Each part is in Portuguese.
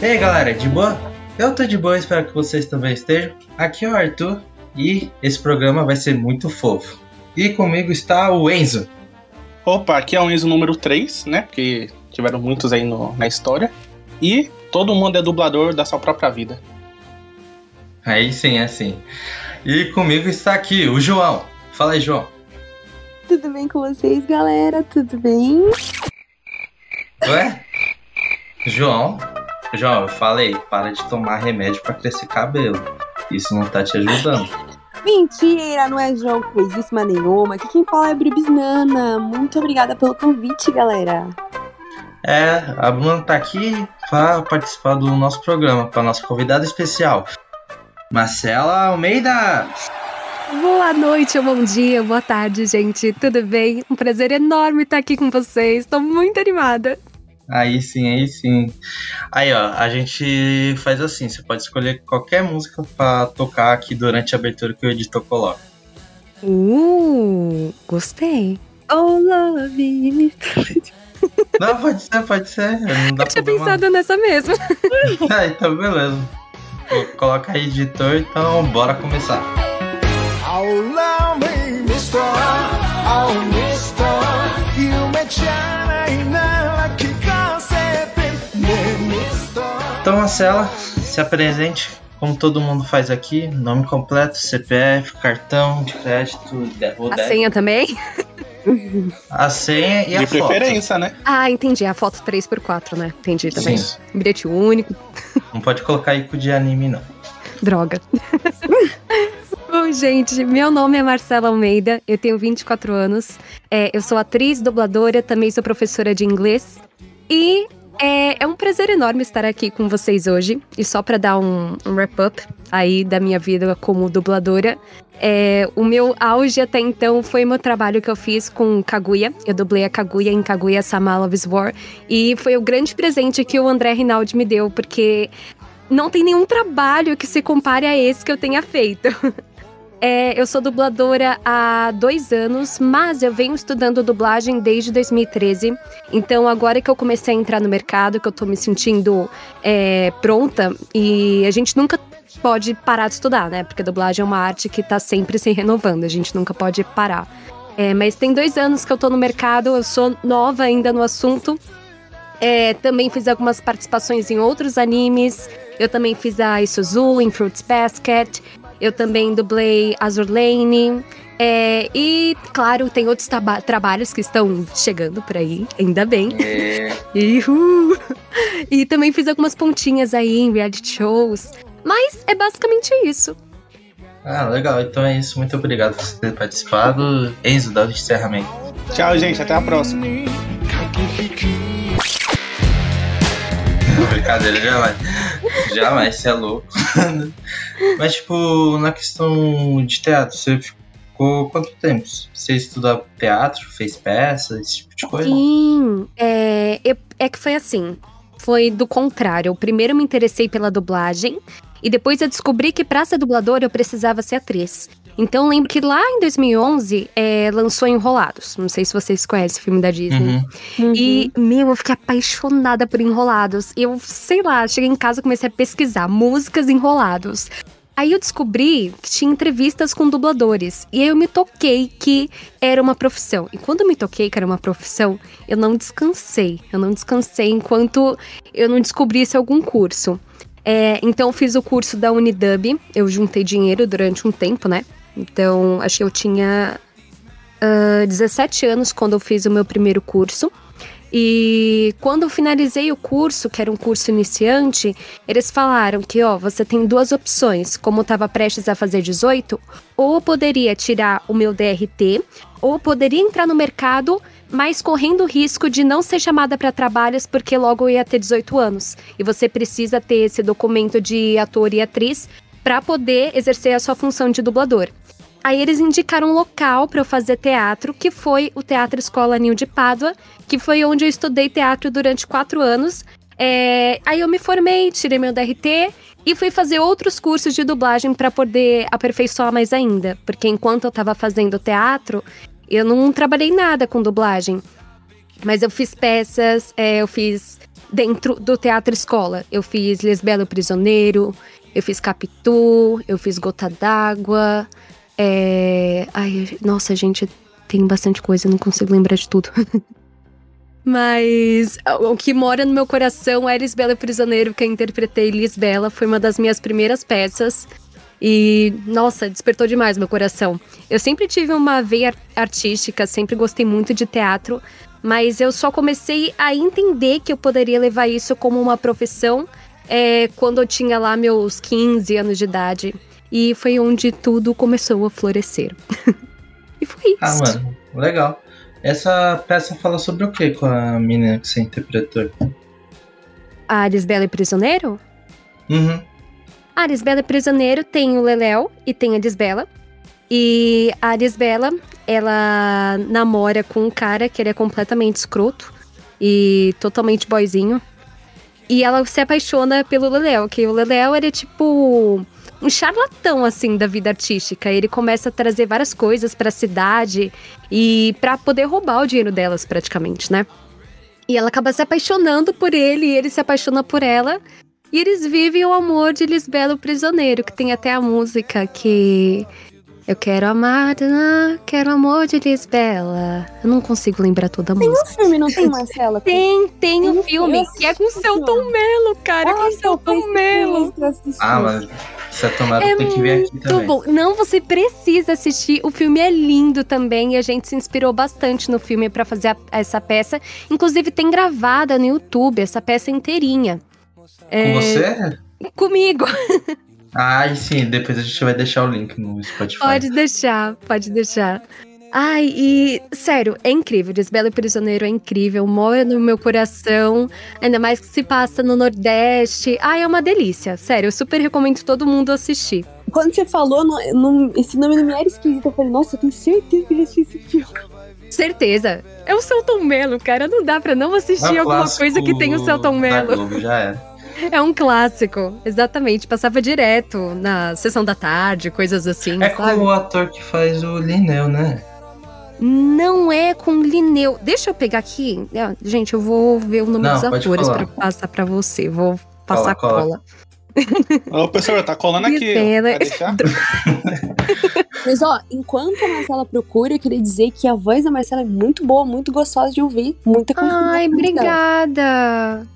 E aí galera, de boa? Eu tô de boa, espero que vocês também estejam. Aqui é o Arthur e esse programa vai ser muito fofo. E comigo está o Enzo. Opa, aqui é o Enzo número 3, né? Porque tiveram muitos aí no, na história. E todo mundo é dublador da sua própria vida. Aí sim, é assim. E comigo está aqui o João. Fala aí, João. Tudo bem com vocês, galera? Tudo bem? Ué? João? João, eu falei, para de tomar remédio para crescer cabelo. Isso não tá te ajudando. Mentira, não é João que fez isso, mas nenhuma. Aqui quem fala é Bribisnana. Muito obrigada pelo convite, galera. É, a Bruna tá aqui para participar do nosso programa, para nossa convidada especial, Marcela Almeida. Boa noite, ou bom dia, boa tarde, gente. Tudo bem? Um prazer enorme estar aqui com vocês. Estou muito animada. Aí sim, aí sim. Aí, ó, a gente faz assim: você pode escolher qualquer música para tocar aqui durante a abertura que o editor coloca. Uh, gostei. Oh, love. Não, pode ser, pode ser. Não dá Eu tinha problema. pensado nessa mesmo. Ah, então beleza. Coloca aí editor, então bora começar. Oh, love me, mister. Oh, mister. You make shine Então, Marcela, se apresente, como todo mundo faz aqui: nome completo, CPF, cartão de crédito, ou A débito. senha também? A senha e a De foto. preferência, né? Ah, entendi. A foto 3x4, né? Entendi também. Sim. Bilhete único. Não pode colocar ícone de anime, não. Droga. Bom, gente, meu nome é Marcela Almeida, eu tenho 24 anos, é, eu sou atriz, dubladora, também sou professora de inglês. E é, é um prazer enorme estar aqui com vocês hoje. E só para dar um, um wrap-up aí da minha vida como dubladora, é, o meu auge até então foi meu trabalho que eu fiz com Kaguya. Eu dublei a Kaguya em Kaguya Sama Love's War. E foi o grande presente que o André Rinaldi me deu, porque não tem nenhum trabalho que se compare a esse que eu tenha feito. É, eu sou dubladora há dois anos, mas eu venho estudando dublagem desde 2013. Então, agora que eu comecei a entrar no mercado, que eu tô me sentindo é, pronta, e a gente nunca pode parar de estudar, né? Porque dublagem é uma arte que tá sempre se renovando, a gente nunca pode parar. É, mas tem dois anos que eu tô no mercado, eu sou nova ainda no assunto. É, também fiz algumas participações em outros animes. Eu também fiz a Isuzu em Fruits Basket. Eu também dublei Azur Lane. É, e, claro, tem outros traba- trabalhos que estão chegando por aí, ainda bem. É, Ihu! E também fiz algumas pontinhas aí em reality shows. Mas é basicamente isso. Ah, legal. Então é isso. Muito obrigado por você ter participado. Enzo, dá o encerramento. Tchau, gente. Até a próxima. Brincadeira, jamais. Jamais, você é louco. Mas, tipo, na questão de teatro, você ficou quanto tempo? Você estudou teatro, fez peça, esse tipo de coisa? Sim, é, é que foi assim. Foi do contrário. Eu primeiro me interessei pela dublagem e depois eu descobri que pra ser dubladora eu precisava ser atriz. Então eu lembro que lá em 2011 é, lançou Enrolados. Não sei se vocês conhecem o filme da Disney. Uhum. E, meu, eu fiquei apaixonada por Enrolados. Eu, sei lá, cheguei em casa e comecei a pesquisar músicas Enrolados. Aí eu descobri que tinha entrevistas com dubladores. E aí eu me toquei que era uma profissão. E quando eu me toquei que era uma profissão, eu não descansei. Eu não descansei enquanto eu não descobrisse algum curso. É, então eu fiz o curso da Unidub. Eu juntei dinheiro durante um tempo, né? Então, acho que eu tinha ah, 17 anos quando eu fiz o meu primeiro curso. E quando eu finalizei o curso, que era um curso iniciante, eles falaram que, ó, você tem duas opções. Como eu estava prestes a fazer 18, ou poderia tirar o meu DRT, ou poderia entrar no mercado, mas correndo o risco de não ser chamada para trabalhos porque logo eu ia ter 18 anos. E você precisa ter esse documento de ator e atriz para poder exercer a sua função de dublador. Aí eles indicaram um local para eu fazer teatro, que foi o Teatro Escola Nil de Pádua, que foi onde eu estudei teatro durante quatro anos. É, aí eu me formei, tirei meu DRT e fui fazer outros cursos de dublagem para poder aperfeiçoar mais ainda. Porque enquanto eu estava fazendo teatro, eu não trabalhei nada com dublagem. Mas eu fiz peças, é, eu fiz dentro do teatro escola. Eu fiz Lisbela o Prisioneiro, eu fiz Capitu, eu fiz Gota d'Água. É... Ai, nossa, gente, tem bastante coisa, não consigo lembrar de tudo. Mas o que mora no meu coração é Lisbela Prisioneiro, que eu interpretei Lisbela. Foi uma das minhas primeiras peças. E, nossa, despertou demais meu coração. Eu sempre tive uma veia artística, sempre gostei muito de teatro, mas eu só comecei a entender que eu poderia levar isso como uma profissão é, quando eu tinha lá meus 15 anos de idade. E foi onde tudo começou a florescer. e foi isso. Ah, mano, legal. Essa peça fala sobre o que com a menina que você interpretou? A Lisbela e Prisioneiro? Uhum. A Lisbela e Prisioneiro tem o Leléu e tem a Lisbela. E a Lisbela, ela namora com um cara que ele é completamente escroto e totalmente boyzinho. E ela se apaixona pelo Leléu, que o Leléu ele é tipo um charlatão assim da vida artística. Ele começa a trazer várias coisas para a cidade e para poder roubar o dinheiro delas praticamente, né? E ela acaba se apaixonando por ele e ele se apaixona por ela. E eles vivem o amor de Lisbela o Prisioneiro, que tem até a música que eu quero amar, quero amor de Lisbela. Eu não consigo lembrar toda a Tem um música. filme, não tem, Marcela? Tem, tem Tem um um filme que é com o Celton Mello, cara, com o Ah, Celton Mello. Ah, mas essa tomada É tem que vir aqui muito também. bom. Não, você precisa assistir. O filme é lindo também e a gente se inspirou bastante no filme pra fazer a- essa peça. Inclusive tem gravada no YouTube essa peça inteirinha. É, Com você? Comigo. Ai, sim, depois a gente vai deixar o link no Spotify. Pode deixar, pode deixar. Ai, e sério, é incrível. Lisbela e Prisioneiro é incrível, mora no meu coração, ainda mais que se passa no Nordeste. Ai, é uma delícia. Sério, eu super recomendo todo mundo assistir. Quando você falou, não- não- esse nome não me era esquisito. Eu falei, nossa, eu tenho certeza que eu já assisti esse filme. Certeza. É o Celton Mello, cara. Não dá pra não assistir É um alguma clássico coisa que tem o Celton da Mello. Globo, já era. É um clássico, exatamente. Passava direto na sessão da tarde, coisas assim, É com sabe? o ator que faz o Lineu, né? Não é com Lineu. Deixa eu pegar aqui. Ah, Gente, eu vou ver o nome Não, dos atores pra passar pra você. Vou passar Cola, cola. Ô, professor, tá colando aqui. Deixar? Mas ó, enquanto a Marcela procura, eu queria dizer que a voz da Marcela é muito boa, muito gostosa de ouvir. Muita Ai, obrigada.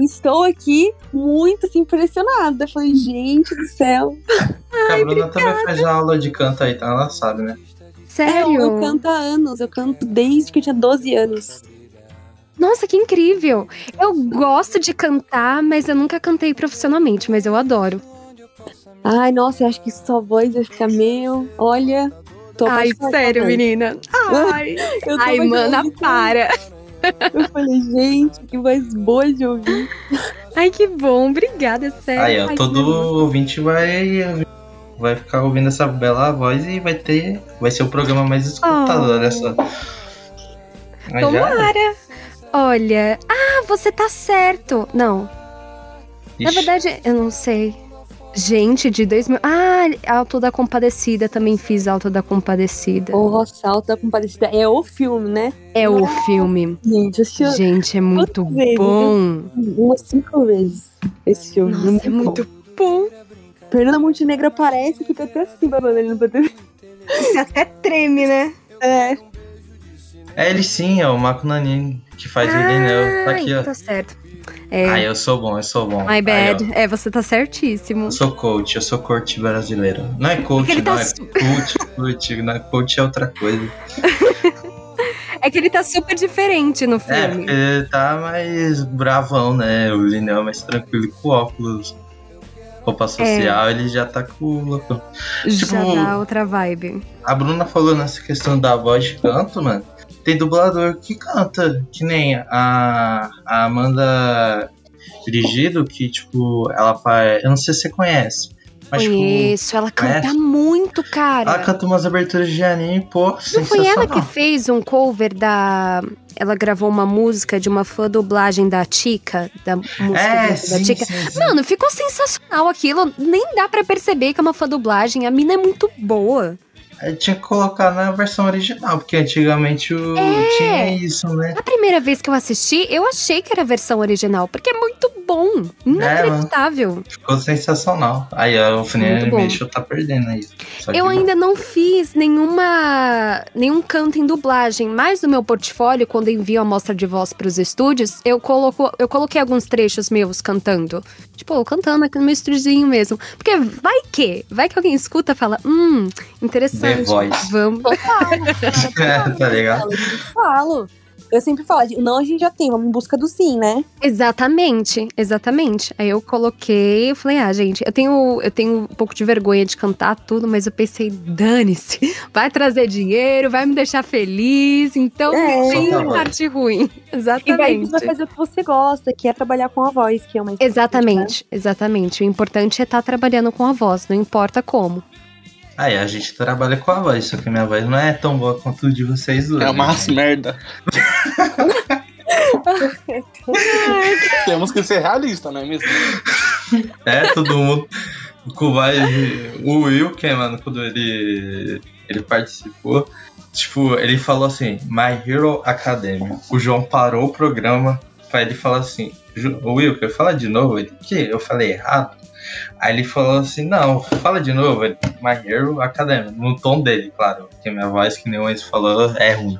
Estou aqui muito assim, impressionada. Falei, gente do céu. a Bruna também faz aula de canto aí, então ela sabe, né? Sério? É, eu canto há anos, eu canto desde que eu tinha 12 anos. Nossa, que incrível. Eu gosto de cantar, mas eu nunca cantei profissionalmente, mas eu adoro. Ai, nossa, eu acho que sua voz vai ficar meu. Olha, tô Ai, sério, menina. Ai, Eu tô ai mana, para. Eu falei, gente, que voz boa de ouvir. Ai, que bom. Obrigada, sério. Aí, ó, Ai, todo ouvinte vai, vai ficar ouvindo essa bela voz e vai ter. Vai ser o programa mais escutado, Oh. olha só. Mas. Tomara. Olha. Ah, você tá certo. Não, na Ixi, verdade, eu não sei. Gente, de 2000. Ah, Alto da Compadecida. Também fiz Alto da Compadecida. Nossa, Alta Compadecida é o filme, né? É o filme. Gente, eu Gente, é muito Quantas vezes? bom. umas cinco vezes esse filme. Nossa, é muito bom. bom. Fernanda Montenegro aparece e fica até assim, babando ali no bater. Você até treme, né? É, É ele sim, é o Marco Nanini, que faz o Lineu. Tá aqui, ó. Tá certo. É, Ai, eu sou bom, eu sou bom. my Aí, bad. ó, é, você tá certíssimo. eu sou coach, eu sou coach brasileiro. Não é coach, Porque ele não, tá é coach, coach. Não é coach é outra coisa. É que ele tá super diferente no É, filme. porque ele tá mais bravão, né? O Lineu é mais tranquilo com óculos. Roupa social, ele já tá com o louco. Já tipo- dá outra vibe. A Bruna falou nessa questão da voz de canto, mano. Tem dublador que canta, que nem a, a Amanda Dirigido, que, tipo, ela faz. Eu não sei se você conhece. Mas, tipo, Conheço, ela canta conhece? muito, cara. ela canta umas aberturas de anime, pô, Não foi ela que fez um cover da. Ela gravou uma música de uma fã dublagem da Tika, da música É, da sim, Tika. sim, sim. Mano, ficou sensacional aquilo. Nem dá pra perceber que é uma fã dublagem. A mina é muito boa. Tinha que colocar na versão original, porque antigamente o... É. tinha isso, né? A primeira vez que eu assisti, eu achei que era a versão original, porque é muito bom. Inacreditável. Ficou sensacional. Aí a bom. Animation tá perdendo aí. Eu ainda não fiz nenhuma nenhum canto em dublagem, mas no meu portfólio, quando envio a amostra de voz pros estúdios, eu coloco, eu coloquei alguns trechos meus cantando. Tipo, eu cantando aqui no meu estúdiozinho mesmo. Porque vai que, vai que alguém escuta e fala, hum, interessante. The Voice. Vamos. É, tá ligado? Eu sempre falo. Eu sempre falo, de- não a gente já tem, vamos em busca do sim, né? Exatamente, exatamente. Aí eu coloquei, eu falei, ah, gente, eu tenho, eu tenho um pouco de vergonha de cantar tudo, mas eu pensei, dane-se, vai trazer dinheiro, vai me deixar feliz, então É. não tem tá parte ruim. E daí você vai Exatamente. fazer o que você gosta, que é trabalhar com a voz, que é uma Exatamente, exatamente. O importante é estar trabalhando com a voz, não importa como. Aí a gente trabalha com a voz, só que minha voz não é tão boa quanto de vocês dois. É uma né? merda. Temos que ser realistas, não é mesmo? É, todo mundo. Com voz. O Will, que mano, quando ele, ele participou, tipo, ele falou assim: My Hero Academia. O João parou o programa pra ele falar assim: "Ju- Ô Will, quer falar de novo? Ele, que? Eu falei errado. Aí ele falou assim: Não, fala de novo. My Hero Academia. No tom dele, claro. Porque minha voz, que nem o Enzo falou, é ruim.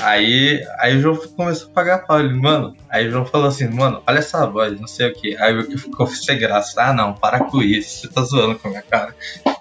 Aí, aí o João começou a pagar pau. Ele, mano. Aí o João falou assim: Mano, olha essa voz, não sei o que. Aí eu ficou sem graça. Ah, não, para com isso. Você tá zoando com a minha cara.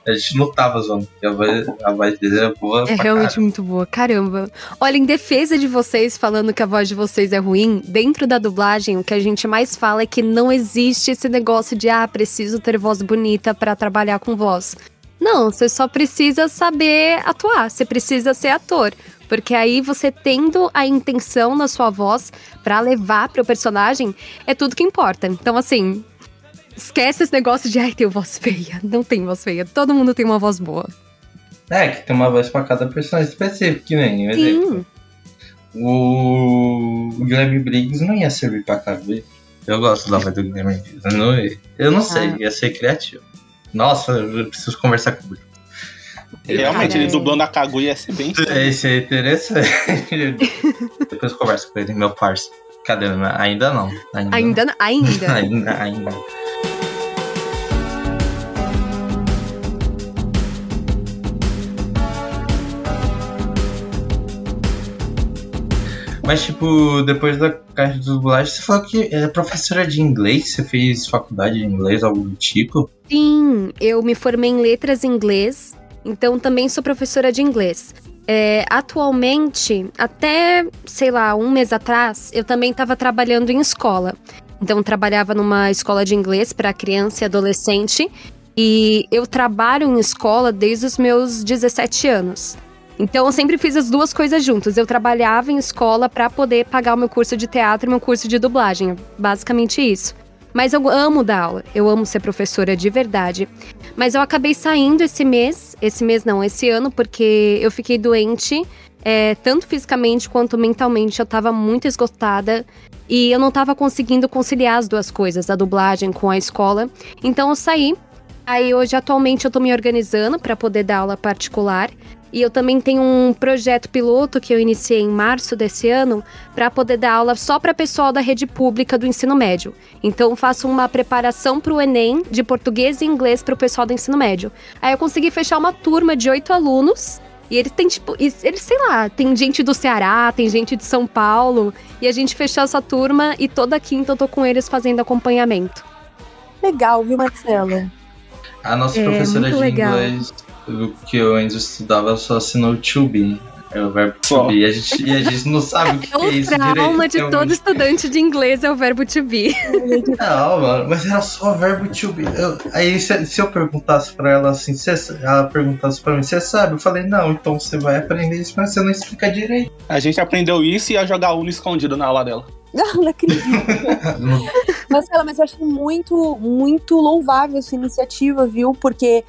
A gente não tava zoando, porque a voz, a voz dele é boa. É realmente caralho. muito boa, caramba. Olha, em defesa de vocês falando que a voz de vocês é ruim, dentro da dublagem, o que a gente mais fala é que não existe esse negócio de, ah, preciso ter voz bonita pra trabalhar com voz. Não, você só precisa saber atuar, você precisa ser ator. Porque aí você tendo a intenção na sua voz pra levar pro personagem, é tudo que importa. Então, assim, esquece esse negócio de, ai, tenho voz feia. Não tem voz feia, todo mundo tem uma voz boa. É, que tem uma voz pra cada personagem específico, que nem. exemplo. Sim. O, o Guilherme Briggs não ia servir pra caber. Eu gosto da voz do Guilherme Briggs. Eu não, eu não sei, Ah. ia ser criativo. Nossa, eu preciso conversar com ele. Realmente, ele dublando a Kaguya ia ser bem. Esse é interessante. Depois eu converso com ele, meu parceiro. Cadê? Ainda não. Ainda. Ainda, não. ainda. ainda, ainda. Mas, tipo, depois da caixa de dublagem, você falou que é professora de inglês? Você fez faculdade de inglês, algo do tipo? Sim, eu me formei em letras em inglês, então também sou professora de inglês. É, atualmente, até, sei lá, um mês atrás, eu também estava trabalhando em escola. Então, trabalhava numa escola de inglês para criança e adolescente. E eu trabalho em escola desde os meus 17 anos. Então, eu sempre fiz as duas coisas juntas. Eu trabalhava em escola para poder pagar o meu curso de teatro e meu curso de dublagem. Basicamente isso. Mas eu amo dar aula, eu amo ser professora de verdade. Mas eu acabei saindo esse mês, esse mês não, esse ano, porque eu fiquei doente, é, tanto fisicamente quanto mentalmente. Eu tava muito esgotada e eu não tava conseguindo conciliar as duas coisas, a dublagem com a escola. Então eu saí. Aí hoje, atualmente, eu tô me organizando para poder dar aula particular. E eu também tenho um projeto piloto que eu iniciei em março desse ano para poder dar aula só para pessoal da rede pública do ensino médio. Então faço uma preparação para o Enem de português e inglês para o pessoal do ensino médio. Aí eu consegui fechar uma turma de oito alunos. E eles têm, tipo, eles, sei lá, tem gente do Ceará, tem gente de São Paulo. E a gente fechou essa turma e toda quinta eu tô com eles fazendo acompanhamento. Legal, viu, Marcela? A nossa É, professora muito de legal. inglês, o que eu ainda estudava, só assinou to be. É o verbo to be. E a gente, e a gente não sabe o que, É que é o isso trauma direito. de Tem um- todo estudante de inglês é o verbo to be. Não, mano, mas era só verbo to be. Eu- aí se, se eu perguntasse pra ela assim, cê, ela perguntasse pra mim, você sabe? Eu falei, não, então você vai aprender isso, mas você não explica direito. A gente aprendeu isso e ia jogar Uno escondido na aula dela. Não, não acredito. Marcela, mas eu acho muito, muito louvável essa iniciativa, viu? Porque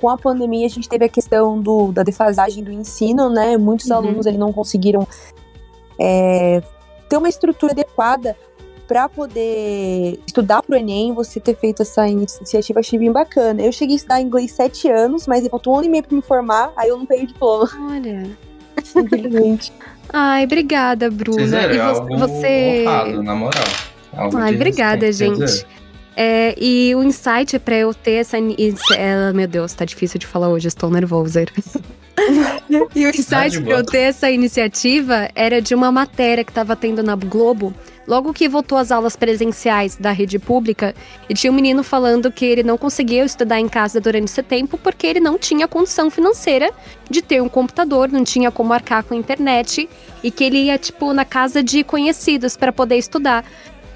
com a pandemia a gente teve a questão do, da defasagem do ensino, né? Muitos Uhum. alunos ele não conseguiram é, ter uma estrutura adequada pra poder estudar pro Enem, você ter feito essa iniciativa, achei bem bacana. Eu cheguei a estudar inglês sete anos, mas faltou um ano e meio pra me formar, aí eu não peguei o diploma, Olha. infelizmente. Ai, obrigada, Bruna. Vocês eram e vo- algo você. honrado, na moral. Algo Ai, obrigada, gente. É, e o insight pra eu ter essa. é, meu Deus, tá difícil de falar hoje, estou nervosa. e o insight de pra eu ter essa iniciativa era de uma matéria que tava tendo na Globo. Logo que voltou às aulas presenciais da rede pública, e tinha um menino falando que ele não conseguia estudar em casa durante esse tempo porque ele não tinha condição financeira de ter um computador, não tinha como arcar com a internet, e que ele ia, tipo, na casa de conhecidos para poder estudar.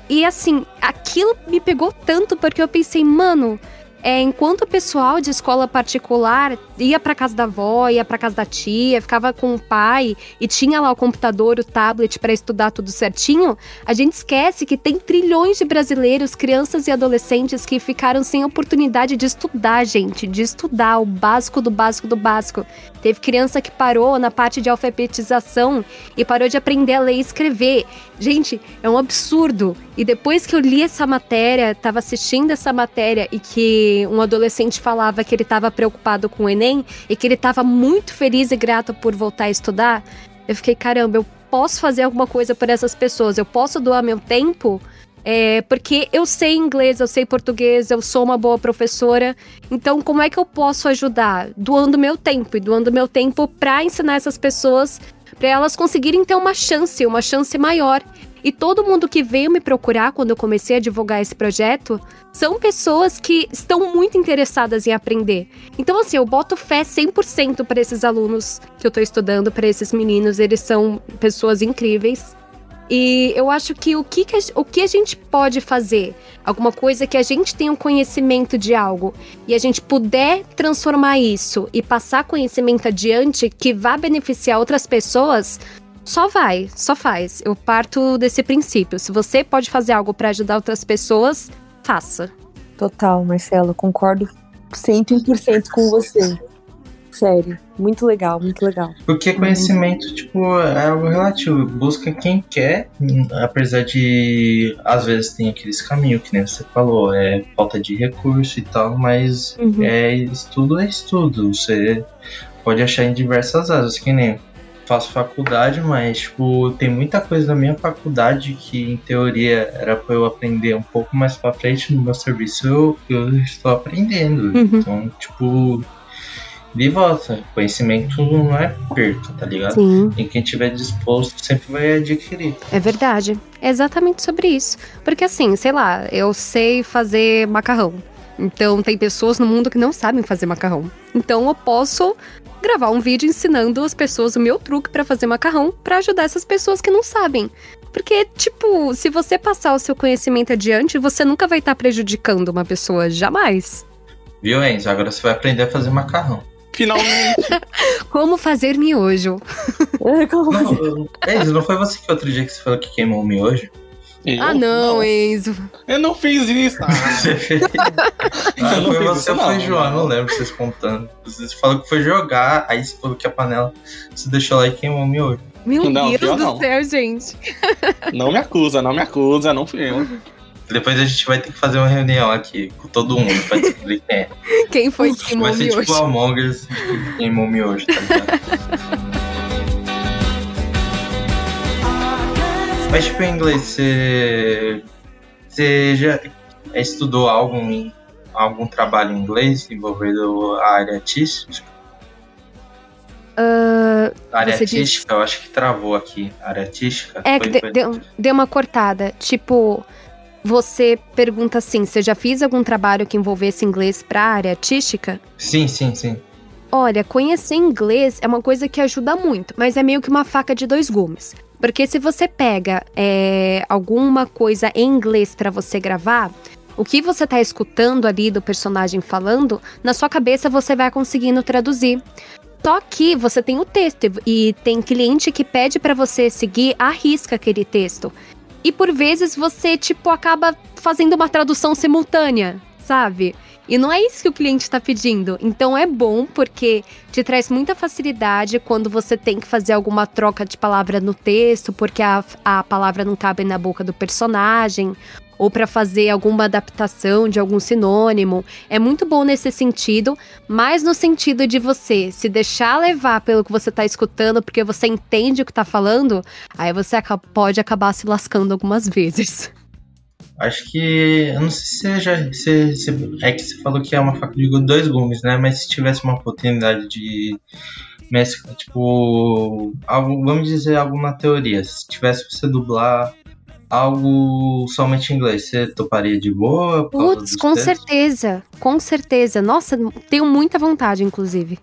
E assim, aquilo me pegou tanto porque eu pensei, mano, é, enquanto o pessoal de escola particular ia pra casa da avó, ia pra casa da tia, ficava com o pai e tinha lá o computador, o tablet para estudar tudo certinho, a gente esquece que tem trilhões de brasileiros, crianças e adolescentes que ficaram sem oportunidade de estudar, gente, de estudar o básico do básico do básico. Teve criança que parou na parte de alfabetização e parou de aprender a ler e escrever. Gente, é um absurdo. E depois que eu li essa matéria, tava assistindo essa matéria e que um adolescente falava que ele estava preocupado com o Enem e que ele estava muito feliz e grato por voltar a estudar, eu fiquei, caramba, eu posso fazer alguma coisa por essas pessoas, eu posso doar meu tempo. É, porque eu sei inglês, eu sei português, eu sou uma boa professora. Então, como é que eu posso ajudar? Doando meu tempo e doando meu tempo para ensinar essas pessoas, para elas conseguirem ter uma chance, uma chance maior. E todo mundo que veio me procurar quando eu comecei a divulgar esse projeto são pessoas que estão muito interessadas em aprender. Então, assim, eu boto fé 100% para esses alunos que eu tô estudando, para esses meninos. Eles são pessoas incríveis. E eu acho que o que, que a, o que a gente pode fazer, alguma coisa que a gente tenha um conhecimento de algo e a gente puder transformar isso e passar conhecimento adiante que vá beneficiar outras pessoas, só vai, só faz. Eu parto desse princípio. Se você pode fazer algo para ajudar outras pessoas, faça. Total, Marcelo, concordo 101% com você. Sério, muito legal, muito legal. Porque conhecimento, tipo, é algo relativo. Busca quem quer, apesar de às vezes tem aqueles caminhos, que nem você falou, é falta de recurso e tal, mas Uhum. é estudo é estudo. Você pode achar em diversas áreas, que nem faço faculdade, mas tipo, tem muita coisa da minha faculdade que em teoria era pra eu aprender um pouco mais pra frente no meu serviço, eu, eu estou aprendendo. Uhum. Então, tipo, de volta, conhecimento não é perca, tá ligado? Sim. E quem tiver disposto sempre vai adquirir. É verdade. É exatamente sobre isso. Porque assim, sei lá, eu sei fazer macarrão. Então tem pessoas no mundo que não sabem fazer macarrão. Então eu posso gravar um vídeo ensinando as pessoas o meu truque pra fazer macarrão pra ajudar essas pessoas que não sabem. Porque, tipo, se você passar o seu conhecimento adiante, você nunca vai estar prejudicando uma pessoa, jamais. Viu, Enzo? Agora você vai aprender a fazer macarrão. Finalmente. Como fazer miojo? Como Não, Enzo, não foi você que outro dia que você falou que queimou o miojo? Eu? Ah, não, Enzo. Eu não fiz isso. Ah, Você fez. Ah, não foi você ou foi não, João? não. Não lembro vocês contando. Você falou que foi jogar, aí você falou que a panela você deixou lá e queimou o miojo. Meu Não, Deus do não. céu, gente. não me acusa, não me acusa, não fui eu. Depois a gente vai ter que fazer uma reunião aqui com todo mundo pra descobrir quem é. Quem foi que queimou Vai o ser miojo? tipo o Among Us que queimou o miojo, tá ligado? Mas tipo, em inglês, você, você já estudou algum, algum trabalho em inglês envolvendo a área artística? A área diz- artística, eu acho que travou aqui. A área artística? É, Foi- que de- foi- deu, deu uma cortada. Tipo, você pergunta assim: você já fiz algum trabalho que envolvesse inglês pra área artística? Sim, sim, sim. Olha, conhecer inglês é uma coisa que ajuda muito, mas é meio que uma faca de dois gumes. Porque se você pega é, alguma coisa em inglês pra você gravar, o que você tá escutando ali do personagem falando, na sua cabeça você vai conseguindo traduzir. Só que você tem o texto e tem cliente que pede pra você seguir à risca aquele texto. E por vezes você, tipo, acaba fazendo uma tradução simultânea, sabe? E não é isso que o cliente está pedindo. Então é bom porque te traz muita facilidade quando você tem que fazer alguma troca de palavra no texto, porque a, a palavra não cabe na boca do personagem, ou para fazer alguma adaptação de algum sinônimo. É muito bom nesse sentido, mas no sentido de você se deixar levar pelo que você está escutando, porque você entende o que está falando, aí você pode acabar se lascando algumas vezes. Acho que. Eu não sei se já. Se, se, é que você falou que é uma faca de dois gumes, né? Mas se tivesse uma oportunidade de. Mescla, tipo. Algo, vamos dizer alguma teoria. Se tivesse você dublar algo somente em inglês, você toparia de boa? Putz, com textos? certeza. Com certeza. Nossa, tenho muita vontade, inclusive.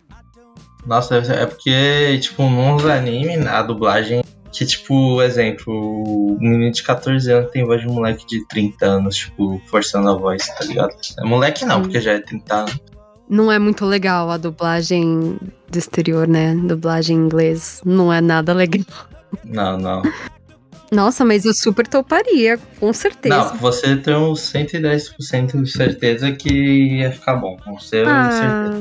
Nossa, é porque, tipo, nos animes, a dublagem que, tipo, exemplo, um menino de 14 anos tem voz de um moleque de 30 anos, tipo, forçando a voz, tá ligado? É moleque não, porque já é 30 anos. Não é muito legal a dublagem do exterior, né? Dublagem em inglês não é nada legal. Não, não. Nossa, mas eu super toparia, com certeza. Não, você tem uns 110% de certeza que ia ficar bom. Com certeza. Ah,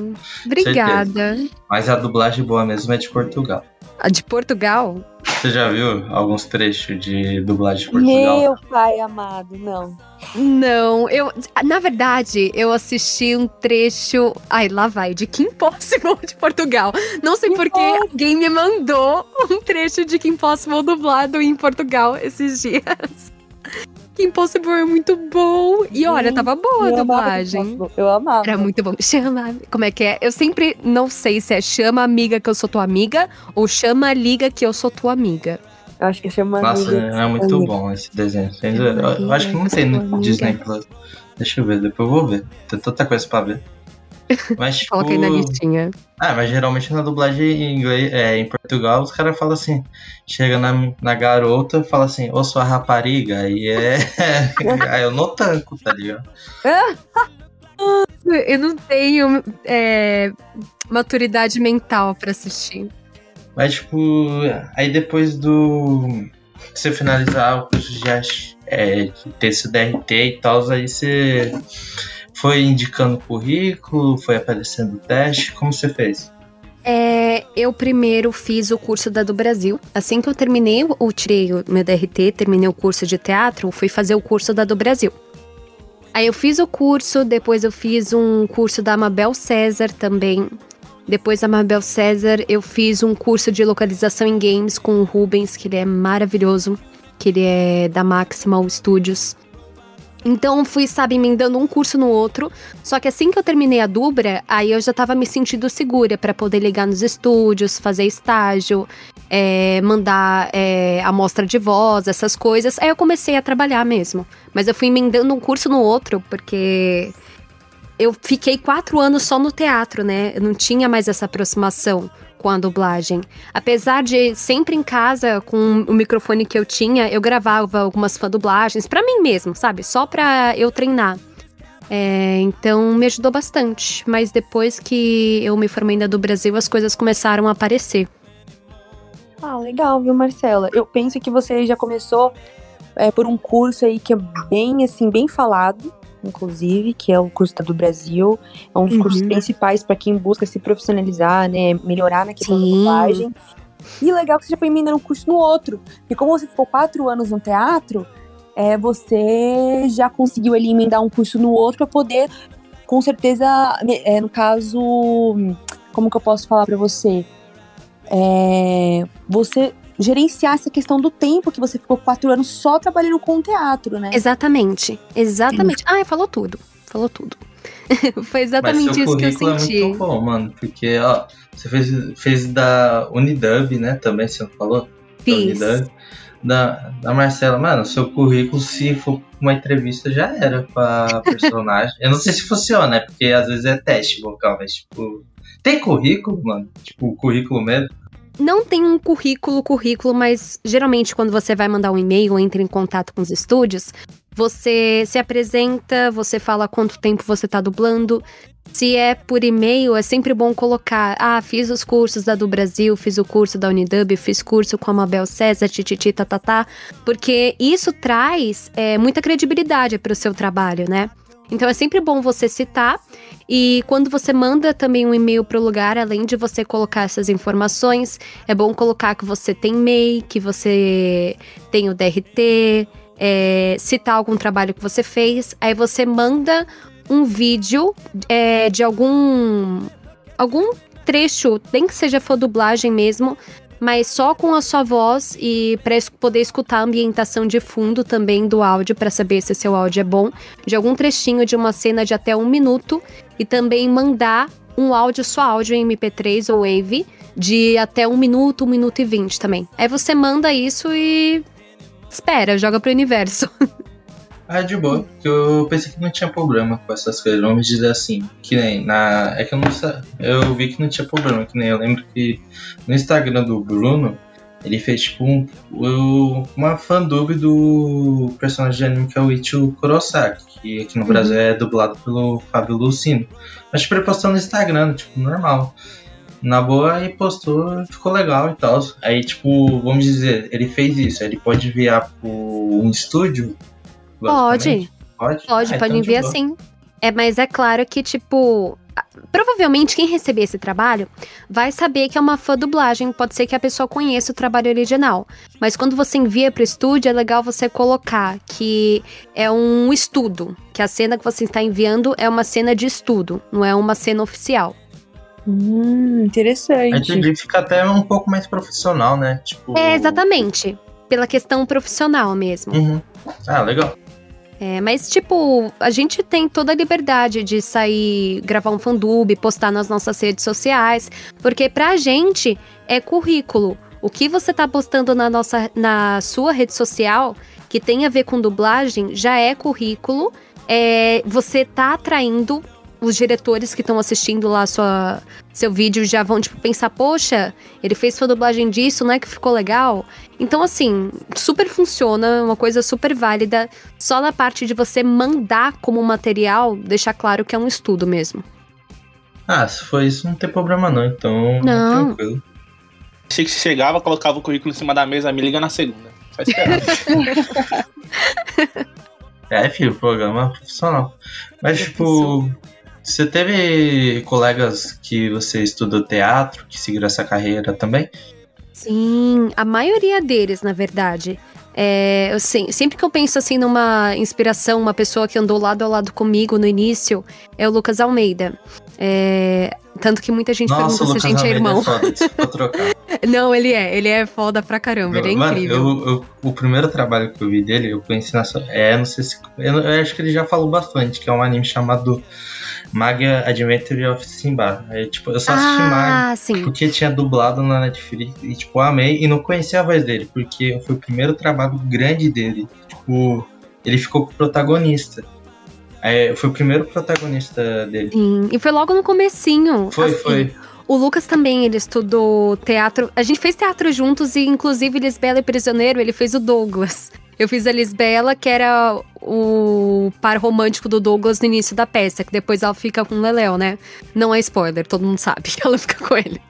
obrigada. Certeza. Mas a dublagem boa mesmo é de Portugal. A de Portugal? Você já viu alguns trechos de dublagem de Portugal? Meu pai amado, não. Não, eu. Na verdade, eu assisti um trecho. Ai, lá vai, de Kim Possible de Portugal. Não sei porque alguém me mandou um trecho de Kim Possible dublado em Portugal esses dias. Kim Possible é muito bom. E olha, tava boa a dublagem. Eu amava. Era muito bom. Chama. Como é que é? Eu sempre não sei se é chama amiga que eu sou tua amiga ou chama liga que eu sou tua amiga. Eu acho que chama Nossa, amiga. é muito amiga. bom esse desenho. Eu, eu acho que não tem no Disney Plus. Deixa eu ver, depois eu vou ver. Tem tanta coisa pra ver. Mas, tipo... Coloquei na listinha. Ah, mas geralmente na dublagem em inglês, é, em Portugal, os caras falam assim, chega na, na garota e fala assim, ô sua rapariga, aí é. aí eu não tanco, tá ligado? eu não tenho é, maturidade mental pra assistir. Mas, tipo, aí depois do. Você finalizar o curso de, é, de ter esse DRT e tal, aí você foi indicando currículo, foi aparecendo teste, como você fez? É, eu primeiro fiz o curso da do Brasil. Assim que eu terminei, eu tirei o meu DRT, terminei o curso de teatro, fui fazer o curso da do Brasil. Aí eu fiz o curso, depois eu fiz um curso da Mabel César também. Depois da Mabel César, eu fiz um curso de localização em games com o Rubens, que ele é maravilhoso, que ele é da Maximal Studios. Então fui, sabe, emendando um curso no outro. Só que assim que eu terminei a Dubra, aí eu já tava me sentindo segura para poder ligar nos estúdios, fazer estágio, é, mandar é, amostra de voz, essas coisas. Aí eu comecei a trabalhar mesmo. Mas eu fui emendando um curso no outro, porque eu fiquei quatro anos só no teatro, né? Eu não tinha mais essa aproximação com a dublagem. Apesar de sempre em casa, com o microfone que eu tinha, eu gravava algumas fã-dublagens para mim mesmo, sabe? Só pra eu treinar. É, então me ajudou bastante. Mas depois que eu me formei ainda do Brasil, as coisas começaram a aparecer. Ah, legal, viu, Marcela? Eu penso que você já começou é, por um curso aí que é bem, assim, bem falado inclusive, que é o curso do Brasil. É um dos uhum. cursos principais para quem busca se profissionalizar, né? Melhorar na questão Sim. da dublagem. E legal que você já foi emendando um curso no outro. Porque como você ficou quatro anos no teatro, é, você já conseguiu ali emendar um curso no outro para poder, com certeza, é, no caso, como que eu posso falar para você? É, você gerenciar essa questão do tempo que você ficou quatro anos só trabalhando com o teatro, né? Exatamente, exatamente. Ah, falou tudo, falou tudo. Foi exatamente isso que eu senti. É muito bom, mano, porque ó, você fez, fez da Unidub, né? Também você não falou? Fiz. Da Unidub. Da, da Marcela, mano, seu currículo, se for uma entrevista, já era pra personagem. eu não sei se funciona, né? Porque às vezes é teste vocal, mas tipo. Tem currículo, mano? Tipo, currículo mesmo? Não tem um currículo, currículo, mas geralmente quando você vai mandar um e-mail entra em contato com os estúdios, você se apresenta, você fala quanto tempo você tá dublando. Se é por e-mail, é sempre bom colocar: ah, fiz os cursos da do Brasil, fiz o curso da Unidub, fiz curso com a Mabel César, tititi, tatatá, porque isso traz é, muita credibilidade para o seu trabalho, né? Então é sempre bom você citar. E quando você manda também um e-mail para o lugar, além de você colocar essas informações, é bom colocar que você tem MEI, que você tem o DRT, é, citar algum trabalho que você fez. Aí você manda um vídeo é, de algum algum trecho, nem que seja for dublagem mesmo, mas só com a sua voz e para poder escutar a ambientação de fundo também do áudio para saber se seu áudio é bom, de algum trechinho de uma cena de até um minuto e também mandar um áudio, só áudio em MP3 ou Wave de até um minuto, um minuto e vinte também. Aí você manda isso e espera, joga pro universo. Ah, de boa. Porque eu pensei que não tinha problema com essas coisas. Vamos dizer assim. Que nem na. É que eu não. Eu vi que não tinha problema. Que nem eu lembro que no Instagram do Bruno, ele fez tipo um- uma fandub do personagem de anime que é o Ichigo Kurosaki. Que aqui no Brasil é dublado pelo Fábio Lucino. Mas tipo, ele postou no Instagram, tipo, normal. Na boa, aí postou, ficou legal e tal. Aí, tipo, vamos dizer, ele fez isso. Ele pode enviar pro um estúdio? basicamente? Pode? Pode, Ah, pode então enviar sim. É, mas é claro que, tipo. A- Provavelmente quem receber esse trabalho vai saber que é uma fã dublagem. Pode ser que a pessoa conheça o trabalho original. Mas quando você envia pro estúdio, é legal você colocar que é um estudo. Que a cena que você está enviando é uma cena de estudo, não é uma cena oficial. Hum, interessante. entendi, fica até um pouco mais profissional, né? Tipo. É, exatamente. Pela questão profissional mesmo. Uhum. Ah, legal. É, mas, tipo, a gente tem toda a liberdade de sair, gravar um fandub, postar nas nossas redes sociais, porque pra gente é currículo. O que você tá postando na, nossa, na sua rede social, que tem a ver com dublagem, já é currículo. É, você tá atraindo os diretores que estão assistindo lá sua, seu vídeo já vão, tipo, pensar, poxa, ele fez sua dublagem disso, não é que ficou legal? Então, assim, super funciona, é uma coisa super válida. Só na parte de você mandar como material, deixar claro que é um estudo mesmo. Ah, se for isso, não tem problema não. Então, Não. tranquilo. Achei que se chegava, colocava o currículo em cima da mesa, me liga na segunda. Só esperar. É, filho, programa profissional. Mas, tipo, você teve colegas que você estudou teatro, que seguiram essa carreira também? Sim, a maioria deles, na verdade. É, eu se- sempre que eu penso assim numa inspiração, uma pessoa que andou lado a lado comigo no início, é o Lucas Almeida. É, tanto que muita gente Nossa, pergunta Lucas se a gente é Almeida irmão. é foda, desculpa trocar. Não, ele é, ele é foda pra caramba, ele é Mano, incrível. eu- eu- o primeiro trabalho que eu vi dele, eu conheci na sua. É, não sei se. Eu, eu acho que ele já falou bastante, que é um anime chamado Magia Adventure of Simba. Aí, tipo, eu só assisti Magia ah, sim. porque tinha dublado na Netflix e, tipo, amei e não conhecia a voz dele, porque foi o primeiro trabalho grande dele. Tipo, ele ficou protagonista. É, foi o primeiro protagonista dele. Sim, e foi logo no comecinho. Foi, assim. foi. O Lucas também, ele estudou teatro. A gente fez teatro juntos e, inclusive, Lisbela e Prisioneiro, ele fez o Douglas. Eu fiz a Lisbela, que era o par romântico do Douglas no início da peça, que depois ela fica com o Leléo, né? Não é spoiler, todo mundo sabe que ela fica com ele.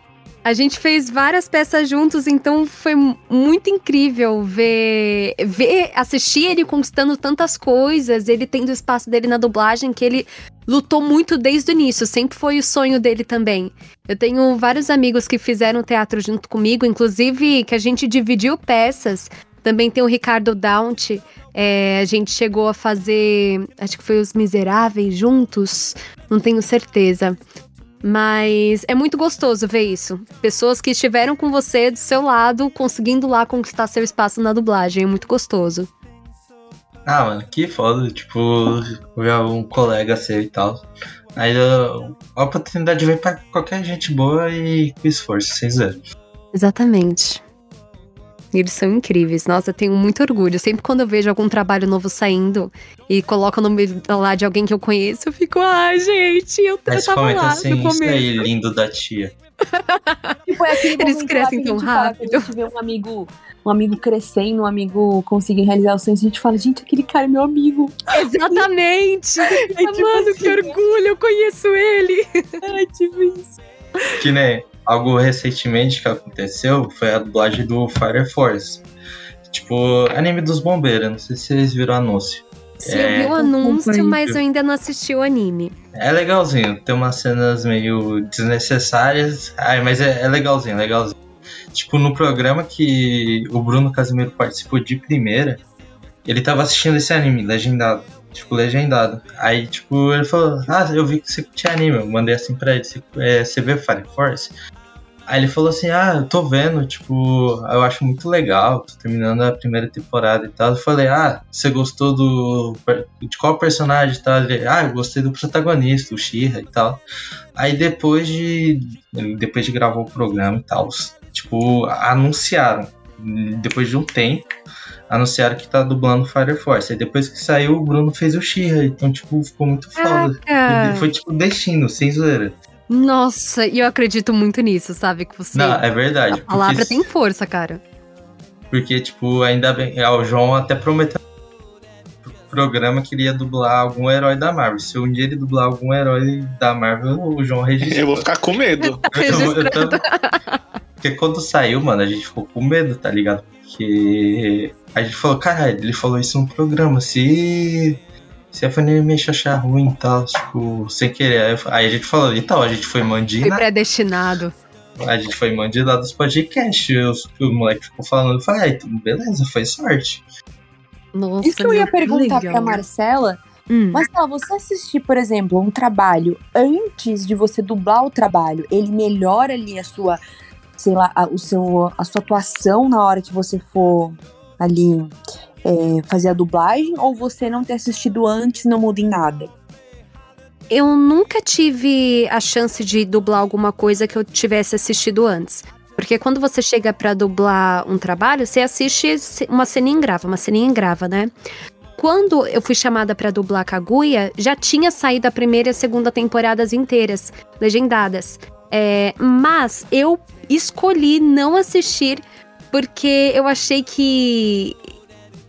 A gente fez várias peças juntos, então foi mu- muito incrível ver, ver, assistir ele conquistando tantas coisas, ele tendo o espaço dele na dublagem, que ele lutou muito desde o início, sempre foi o sonho dele também. Eu tenho vários amigos que fizeram teatro junto comigo, inclusive que a gente dividiu peças. Também tem o Ricardo Daunt, é, a gente chegou a fazer, acho que foi Os Miseráveis juntos, não tenho certeza. Mas é muito gostoso ver isso. Pessoas que estiveram com você do seu lado, conseguindo lá conquistar seu espaço na dublagem. É muito gostoso. Ah, mano, que foda, tipo, ver um colega seu e tal. Aí a oportunidade vem pra qualquer gente boa e com esforço, vocês viram. Exatamente. Eles são incríveis. Nossa, eu tenho muito orgulho. Sempre quando eu vejo algum trabalho novo saindo e coloca o nome lá de alguém que eu conheço, eu fico, ai, gente, eu, eu Mas tava comenta lá assim, no isso começo. aí, lindo da tia. Tipo, é aquele Eles crescem lá que a tão fala rápido. A gente vê um amigo, um amigo crescendo, um amigo conseguindo realizar os sonhos, a gente fala, gente, aquele cara é meu amigo. Exatamente! É tipo Mano, assim, que orgulho, eu conheço ele! É tipo isso. Que nem algo recentemente que aconteceu foi a dublagem do Fire Force. Tipo, anime dos bombeiros, não sei se vocês viram o anúncio. Sim, eu vi o anúncio, acompanho. mas eu ainda não assisti o anime. É legalzinho, tem umas cenas meio desnecessárias, ai, mas é, é legalzinho, legalzinho. Tipo, no programa que o Bruno Casimiro participou de primeira, ele tava assistindo esse anime, legendado. Tipo, legendado. Aí, tipo, ele falou, ah, eu vi que você tinha anime. Eu mandei assim pra ele, você, é, você vê Fire Force? Aí ele falou assim, ah, eu tô vendo, tipo, eu acho muito legal, tô terminando a primeira temporada e tal. Eu falei, ah, você gostou do. de qual personagem e tal? Ele, ah, eu gostei do protagonista, o Shira e tal. Aí depois de. Depois de gravar o programa e tal, tipo, anunciaram. Depois de um tempo, anunciaram que tá dublando Fire Force. Aí depois que saiu, o Bruno fez o Shira. Então, tipo, ficou muito foda. Caraca. Foi tipo destino, sem zoeira. Nossa, e eu acredito muito nisso, sabe? Que você. Não, é verdade. a palavra porque- tem força, cara. Porque, tipo, ainda bem. é, O João até prometeu no programa que iria dublar algum herói da Marvel. Se um dia ele dublar algum herói da Marvel, o João registra. Eu vou ficar com medo. Registrando. Porque quando saiu, mano, a gente ficou com medo, tá ligado? Porque a gente falou, caralho, ele falou isso no programa. Se. Se a Funimation achar ruim e tal, tipo, sem querer. Aí eu- a gente falou, então, a gente foi Foi mandina. predestinado. A gente foi mandina dos podcasts. Os, o moleque ficou falando, eu falei, aí, tudo beleza, foi sorte. Nossa, Isso que eu ia perguntar legal. pra Marcela. Hum. Marcela, você assistir, por exemplo, um trabalho antes de você dublar o trabalho, ele melhora ali a sua, sei lá, a, o seu, a sua atuação na hora que você for ali é, fazer a dublagem? Ou você não ter assistido antes não muda em nada? Eu nunca tive a chance de dublar alguma coisa que eu tivesse assistido antes. Porque quando você chega pra dublar um trabalho, você assiste uma ceninha em grava, uma ceninha em grava, né? Quando eu fui chamada pra dublar Kaguya, já tinha saído a primeira e a segunda temporadas inteiras, legendadas. É, mas eu escolhi não assistir porque eu achei que.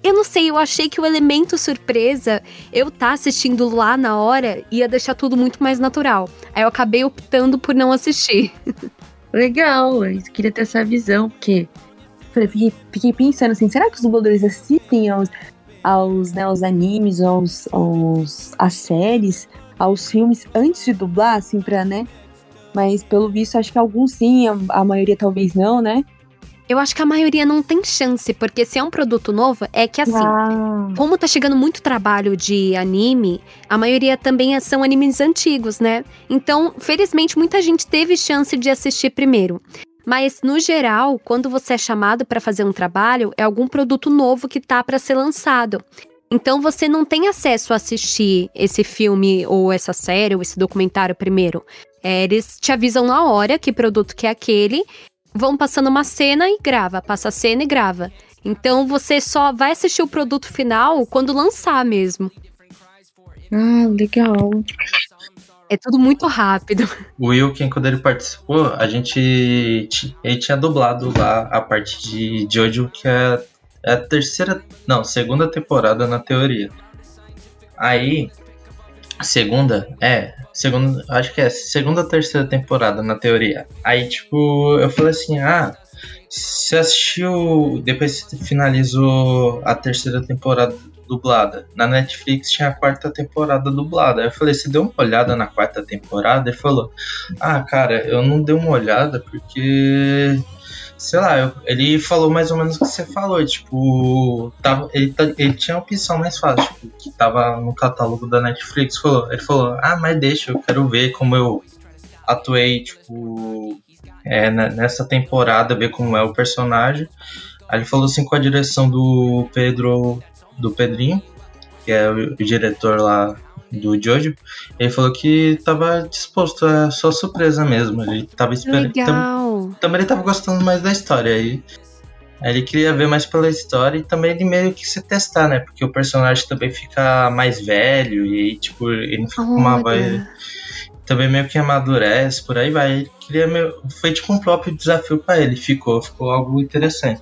Eu não sei, eu achei que o elemento surpresa eu tá assistindo lá na hora ia deixar tudo muito mais natural. Aí eu acabei optando por não assistir. Legal, eu queria ter essa visão, porque fiquei, fiquei pensando assim, será que os dubladores assistem aos, aos, né, aos animes, aos, aos, às séries, aos filmes antes de dublar, assim, pra, né? Mas pelo visto, acho que alguns sim, a, a maioria talvez não, né? Eu acho que a maioria não tem chance, porque se é um produto novo, é que assim. Ah, Como tá chegando muito trabalho de anime, a maioria também são animes antigos, né? Então, felizmente, muita gente teve chance de assistir primeiro. Mas, no geral, quando você é chamado para fazer um trabalho, é algum produto novo que tá para ser lançado. Então, você não tem acesso a assistir esse filme, ou essa série, ou esse documentário primeiro. É, eles te avisam na hora que produto que é aquele, vão passando uma cena e grava, passa a cena e grava. Então você só vai assistir o produto final quando lançar mesmo. ah, legal. É tudo muito rápido. O Wilkin, quando ele participou, a gente ele tinha dublado lá a parte de Jojo, que é é a terceira, não, segunda temporada na teoria. Aí, segunda, é, segunda, acho que é segunda ou terceira temporada na teoria. Aí, tipo, eu falei assim, ah, você assistiu, depois finalizou a terceira temporada dublada. Na Netflix tinha a quarta temporada dublada. Eu falei, você deu uma olhada na quarta temporada? Ele falou, ah, cara, eu não dei uma olhada porque. Sei lá, ele falou mais ou menos o que você falou, tipo, tava, ele, tá- ele tinha a opção mais fácil, tipo, que tava no catálogo da Netflix. Falou, ele falou, ah, mas deixa, eu quero ver como eu atuei, tipo, é, ne- nessa temporada, ver como é o personagem. Aí ele falou assim com a direção do Pedro, do Pedrinho, que é o, o diretor lá do Jojo. Ele falou que tava disposto a só surpresa mesmo. Ele tava esperando. Também ele tava gostando mais da história aí. Aí ele queria ver mais pela história e também ele meio que se testar, né? Porque o personagem também fica mais velho e aí, tipo, ele não fica com uma voz. Também meio que amadurece, por aí vai. Ele queria meio... Foi tipo um próprio desafio pra ele. Ficou, ficou algo interessante.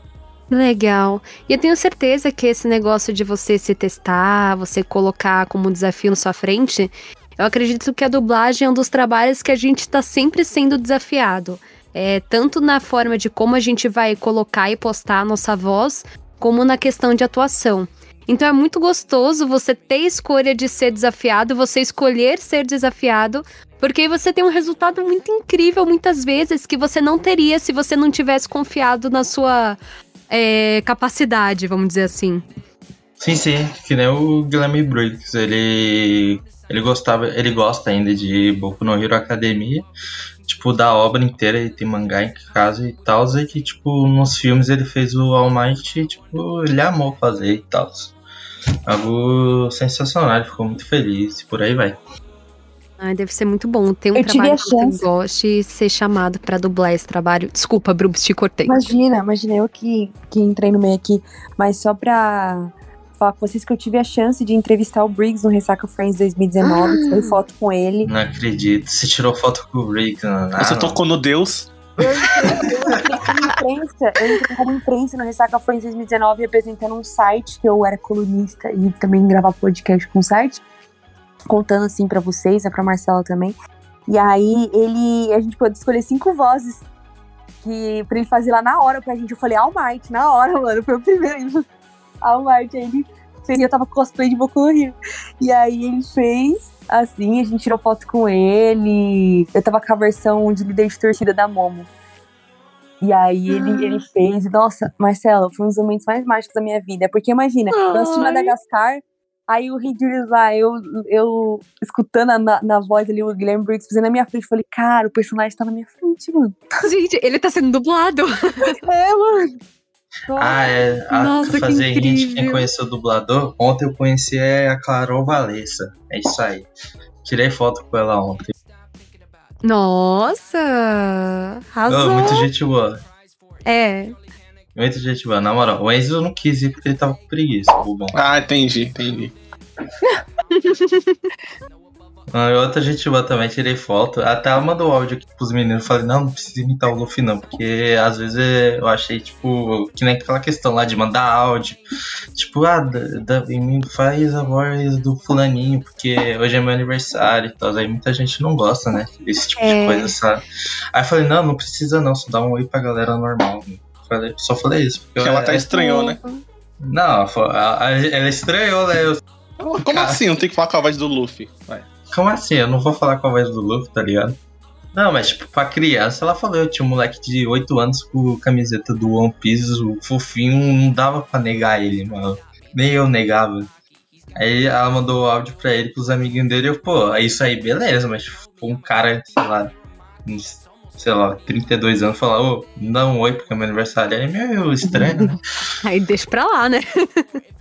Legal. E eu tenho certeza que esse negócio de você se testar, você colocar como desafio na sua frente, eu acredito que a dublagem é um dos trabalhos que a gente está sempre sendo desafiado. É, tanto na forma de como a gente vai colocar e postar a nossa voz, como na questão de atuação. Então é muito gostoso você ter escolha de ser desafiado, você escolher ser desafiado, porque você tem um resultado muito incrível muitas vezes que você não teria se você não tivesse confiado na sua é, capacidade, vamos dizer assim. Sim, sim, que nem o Guilherme Briggs, ele ele gostava, ele gosta ainda de Boku no Hero Academia, tipo da obra inteira, ele tem mangá em casa e tal, e que tipo nos filmes ele fez o All Might, e, tipo, ele amou fazer e tal. Algo sensacional, ele ficou muito feliz e por aí vai. Ai, deve ser muito bom ter um Eu trabalho que você goste e ser chamado pra dublar esse trabalho. Desculpa, Brubs, te cortei. Imagina, imagina eu que, que entrei no meio aqui, mas só pra falar com vocês que eu tive a chance de entrevistar o Briggs no Ressaca Friends 2019, tirei foto com ele. Não acredito. Você tirou foto com o Rick, não, Você não. tocou no Deus. Eu entrei, eu entrei como imprensa, eu entrei como imprensa no Ressaca Friends 2019 representando um site que eu era colunista e também gravava podcast com o site, contando assim pra vocês, né, pra Marcela também. E aí ele, a gente pôde escolher cinco vozes que pra ele fazer lá na hora pra gente. Eu falei, All Might, na hora, mano, foi o primeiro. Might, aí ele fez, eu tava com cosplay de Boku no Rio. E aí ele fez, assim, a gente tirou foto com ele. Eu tava com a versão de líder de torcida da Momo. E aí ele, ele fez, e nossa, Marcelo, foi um dos momentos mais mágicos da minha vida. Porque imagina, eu assisti Ai. Madagascar, aí o Ridiris lá, eu, eu escutando a- na, na voz ali o Guilherme Briggs fazendo na minha frente, falei, cara, o personagem tá na minha frente, mano. Gente, ele tá sendo dublado. É, mano. Ah, é. A, Nossa, que fazer hint, incrível. quem conheceu o dublador, ontem eu conheci a Carol Valessa. É isso aí. Tirei foto com ela ontem. Nossa! Oh, muito gente boa. É. Muito gente boa. Na moral, o Enzo não quis ir porque ele tava com preguiça, bobão. Ah, entendi, entendi. Outra gente boa também, tirei foto. Até ela mandou áudio aqui pros meninos. Eu falei, não, não precisa imitar o Luffy, não. Porque às vezes eu achei, tipo, que nem aquela questão lá de mandar áudio. Tipo, ah, da, da- faz a voz do fulaninho, porque hoje é meu aniversário e tal. Aí muita gente não gosta, né? Desse tipo É. de coisa, sabe? Aí eu falei, não, não precisa não, só dá um oi pra galera normal. Falei- só falei isso. Porque ela tá estranhou, né? Não, ela estranhou, né? Eu Como Cara. assim? Não tem que falar com a voz do Luffy. Vai. Como assim? Eu não vou falar com a voz do Luffy, tá ligado? Não, mas tipo, pra criança, ela falou, eu tinha um moleque de 8 anos com camiseta do One Piece, o fofinho, não dava pra negar ele, mano. Nem eu negava. Aí ela mandou o áudio pra ele, pros amiguinhos dele, eu, pô, é isso aí, beleza, mas tipo, um cara, sei lá, uns, sei lá, 32 anos, falar, ô, dá um oi porque é meu aniversário, é meio estranho, né? Aí deixa pra lá, né?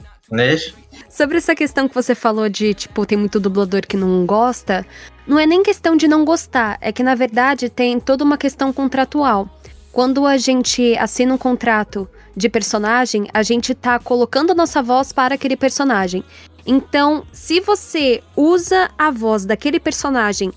Sobre essa questão que você falou de, tipo, tem muito dublador que não gosta, não é nem questão de não gostar, é que na verdade tem toda uma questão contratual. Quando a gente assina um contrato de personagem, a gente tá colocando nossa voz para aquele personagem. Então, se você usa a voz daquele personagem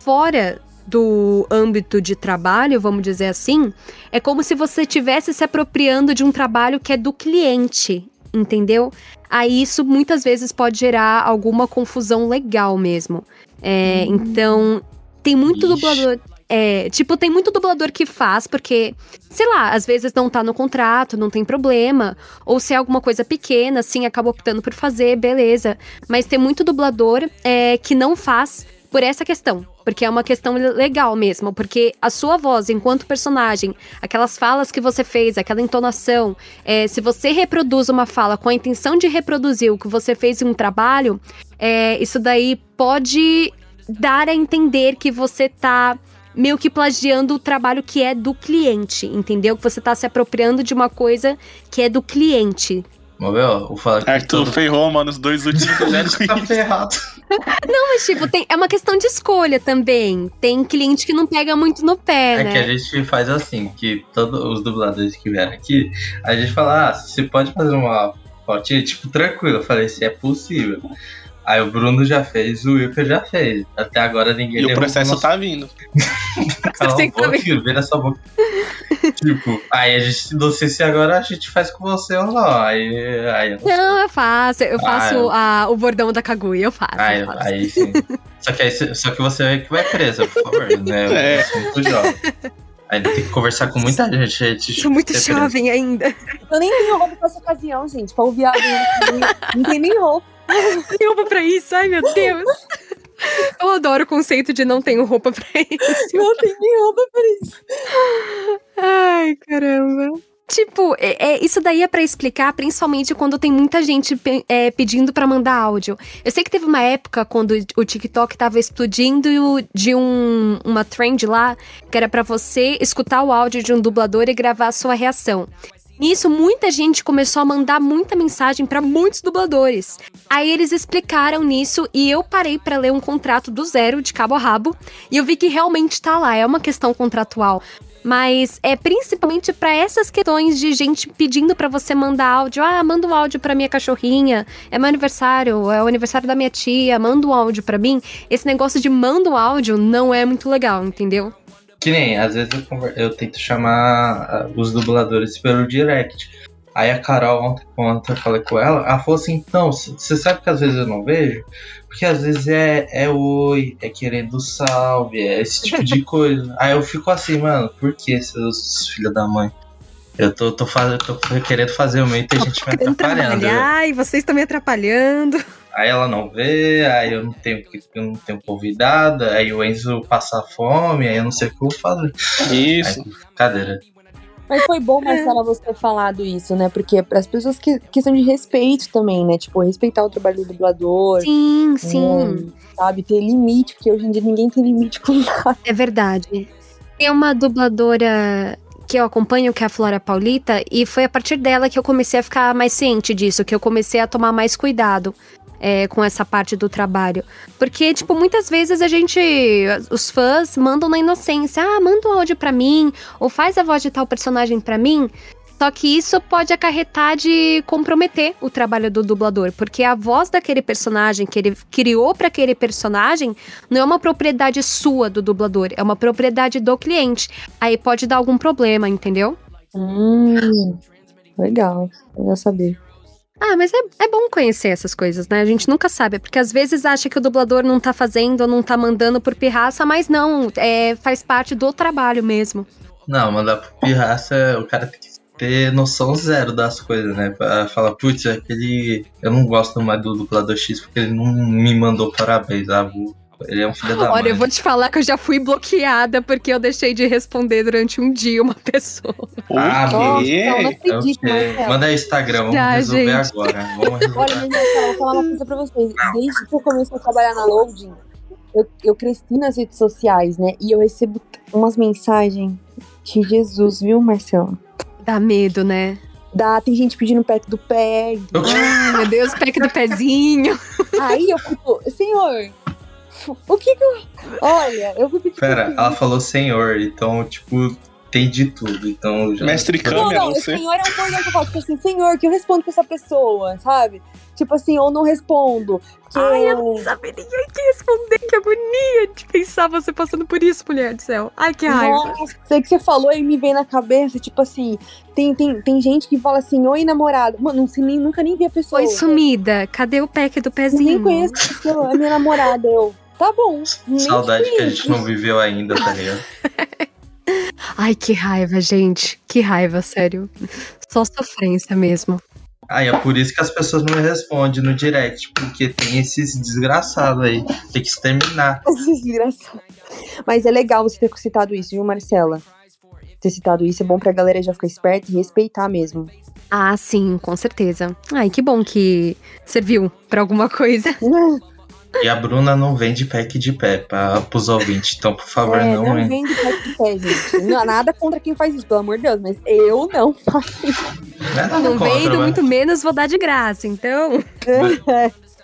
fora do âmbito de trabalho, vamos dizer assim, é como se você estivesse se apropriando de um trabalho que é do cliente, entendeu? Aí isso muitas vezes pode gerar alguma confusão legal mesmo. É, Então, tem muito Ixi. dublador. É, tipo, tem muito dublador que faz, porque, sei lá, às vezes não tá no contrato, não tem problema. Ou se é alguma coisa pequena, assim, acaba optando por fazer, beleza. Mas tem muito dublador é, que não faz por essa questão. Porque é uma questão legal mesmo. Porque a sua voz, enquanto personagem, aquelas falas que você fez, aquela entonação, é, se você reproduz uma fala com a intenção de reproduzir o que você fez em um trabalho, é, isso daí pode dar a entender que você tá meio que plagiando o trabalho que é do cliente, entendeu? Que você tá se apropriando de uma coisa que é do cliente. Vamos ver, ó, vou falar que Arthur todo ferrou, mano, os dois últimos tá ferrado. Mas, tipo, tem, é uma questão de escolha também. Tem cliente que não pega muito no pé, É né? que a gente faz assim, que todos os dubladores que vieram aqui, a gente fala, ah, você pode fazer uma fotinha, tipo, tranquilo. Eu falei, se é possível. Aí o Bruno já fez, o Wilker já fez. Até agora ninguém E o processo nosso- tá vindo. Cala a boca, filho, vira sua boca. tipo, aí a gente, não sei se agora a gente faz com você ou não. Aí, aí, eu- Não, eu faço. Eu Ah, faço eu- a- o bordão da Kaguya, eu faço. aí, eu faço. aí sim. Só que, aí, só que você é que vai presa, por favor, né? É. Eu sou muito jovem. Ainda tem que conversar com muita gente. gente Sou muito jovem ainda. Eu nem tenho roupa pra essa ocasião, gente. Pra ouvir áudio. Não tem nem roupa. Não tenho roupa pra isso, ai meu Deus. Eu adoro o conceito de não tenho roupa pra isso. Não tem nem roupa pra isso. Ai, caramba. Tipo, é, é- isso daí é pra explicar, principalmente quando tem muita gente pe- é, pedindo pra mandar áudio. Eu sei que teve uma época quando o TikTok tava explodindo de um, uma trend lá, que era pra você escutar o áudio de um dublador e gravar a sua reação. Nisso, muita gente começou a mandar muita mensagem pra muitos dubladores. Aí eles explicaram nisso e eu parei pra ler um contrato do zero, de cabo a rabo, e eu vi que realmente tá lá, é uma questão contratual. Mas é principalmente pra essas questões de gente pedindo pra você mandar áudio. Ah, manda um áudio pra minha cachorrinha. É meu aniversário, é o aniversário da minha tia, manda um áudio pra mim. Esse negócio de manda um áudio não é muito legal, entendeu? Que nem, às vezes eu, conver- eu tento chamar ah, os dubladores pelo direct. Aí a Carol, ontem, ontem eu falei com ela, ela falou assim, não, você sabe que às vezes eu não vejo? Porque às vezes é, é oi, é querendo salve, é esse tipo de coisa. Aí eu fico assim, mano, por que seus filhos da mãe? Eu tô, tô, fazendo, tô querendo fazer o meu e tem gente me atrapalhando. e vocês estão me atrapalhando. Aí ela não vê, aí eu não tenho, que- eu não tenho convidada, aí o Enzo passa fome, aí eu não sei o que eu vou fazer. Isso. Cadeira. Mas foi bom, Marcela, você ter falado isso, né? Porque é para as pessoas que questão de respeito também, né? Tipo, respeitar o trabalho do dublador. Sim, sim. hum, sabe? Ter limite, porque hoje em dia ninguém tem limite com nada. É verdade. Tem uma dubladora que eu acompanho, que é a Flora Paulita, e foi a partir dela que eu comecei a ficar mais ciente disso, que eu comecei a tomar mais cuidado. É, com essa parte do trabalho. Porque, tipo, muitas vezes a gente. Os fãs mandam na inocência. Ah, manda um áudio pra mim. Ou faz a voz de tal personagem pra mim. Só que isso pode acarretar de comprometer o trabalho do dublador. Porque a voz daquele personagem que ele criou pra aquele personagem não é uma propriedade sua do dublador, é uma propriedade do cliente. Aí pode dar algum problema, entendeu? Hum, legal. Legal saber. Ah, mas é, é bom conhecer essas coisas, né? A gente nunca sabe, porque às vezes acha que o dublador não tá fazendo ou não tá mandando por pirraça, mas não, é, faz parte do trabalho mesmo. Não, mandar pro pirraça, o cara tem que ter noção zero das coisas, né? Pra falar, putz, aquele. Eu não gosto mais do dublador X porque ele não me mandou parabéns. Ah, vou- ele é um filho da Olha, mãe. eu vou te falar que eu já fui bloqueada porque eu deixei de responder durante um dia uma pessoa. Ah, Nossa, quê? não, não É acredito? Marcela. Manda aí Instagram, vamos Já, resolver gente. agora. Vamos resolver. Olha, mas Marcela, vou falar uma coisa pra vocês. Desde que eu comecei a trabalhar na Loading, eu, eu cresci nas redes sociais, né? E eu recebo umas mensagens de Jesus, viu, Marcela? Dá medo, né? Dá, tem gente pedindo perto do pé. Ai, meu Deus, pack do pezinho. Aí eu fico, senhor, o que que eu. Olha, eu vou pedir. Pera, pra você- ela falou senhor, então, tipo, tem de tudo. Então já. Mestre Não, câmera, não, não o sei. senhor é um bordão que eu falo, tipo assim, senhor, que eu respondo pra essa pessoa, sabe? Tipo assim, ou não respondo. Que Ai, eu não sabia ninguém que responder. Que agonia de pensar você passando por isso, mulher do céu. Ai, que raiva. Nossa, sei que você falou e me vem na cabeça, tipo assim, tem, tem, tem gente que fala assim, oi namorado. Mano, não nem, nunca nem vi a pessoa. Foi sumida. Cadê o pack do Eu pezinho? nem conheço a pessoa, é minha namorada. Eu, tá bom. Saudade te que a gente não viveu ainda, tá ligado? Ai, que raiva, gente. Que raiva, sério. Só sofrência mesmo. Ah, e é por isso que as pessoas não me respondem no direct, porque tem esses desgraçados aí. Tem que exterminar. Desgraçado. Mas é legal você ter citado isso, viu, Marcela? Ter citado isso é bom pra galera já ficar esperta e respeitar mesmo. Ah, sim, com certeza. Ai, que bom que serviu pra alguma coisa. E a Bruna não vende pack de pé pra, pros ouvintes. Então, por favor, é, não, não hein? vem de pé de pé, gente. Não, nada contra quem faz isso, pelo amor de Deus, mas eu não faço isso. É nada Não contra, vendo, mas- muito menos vou dar de graça. Então,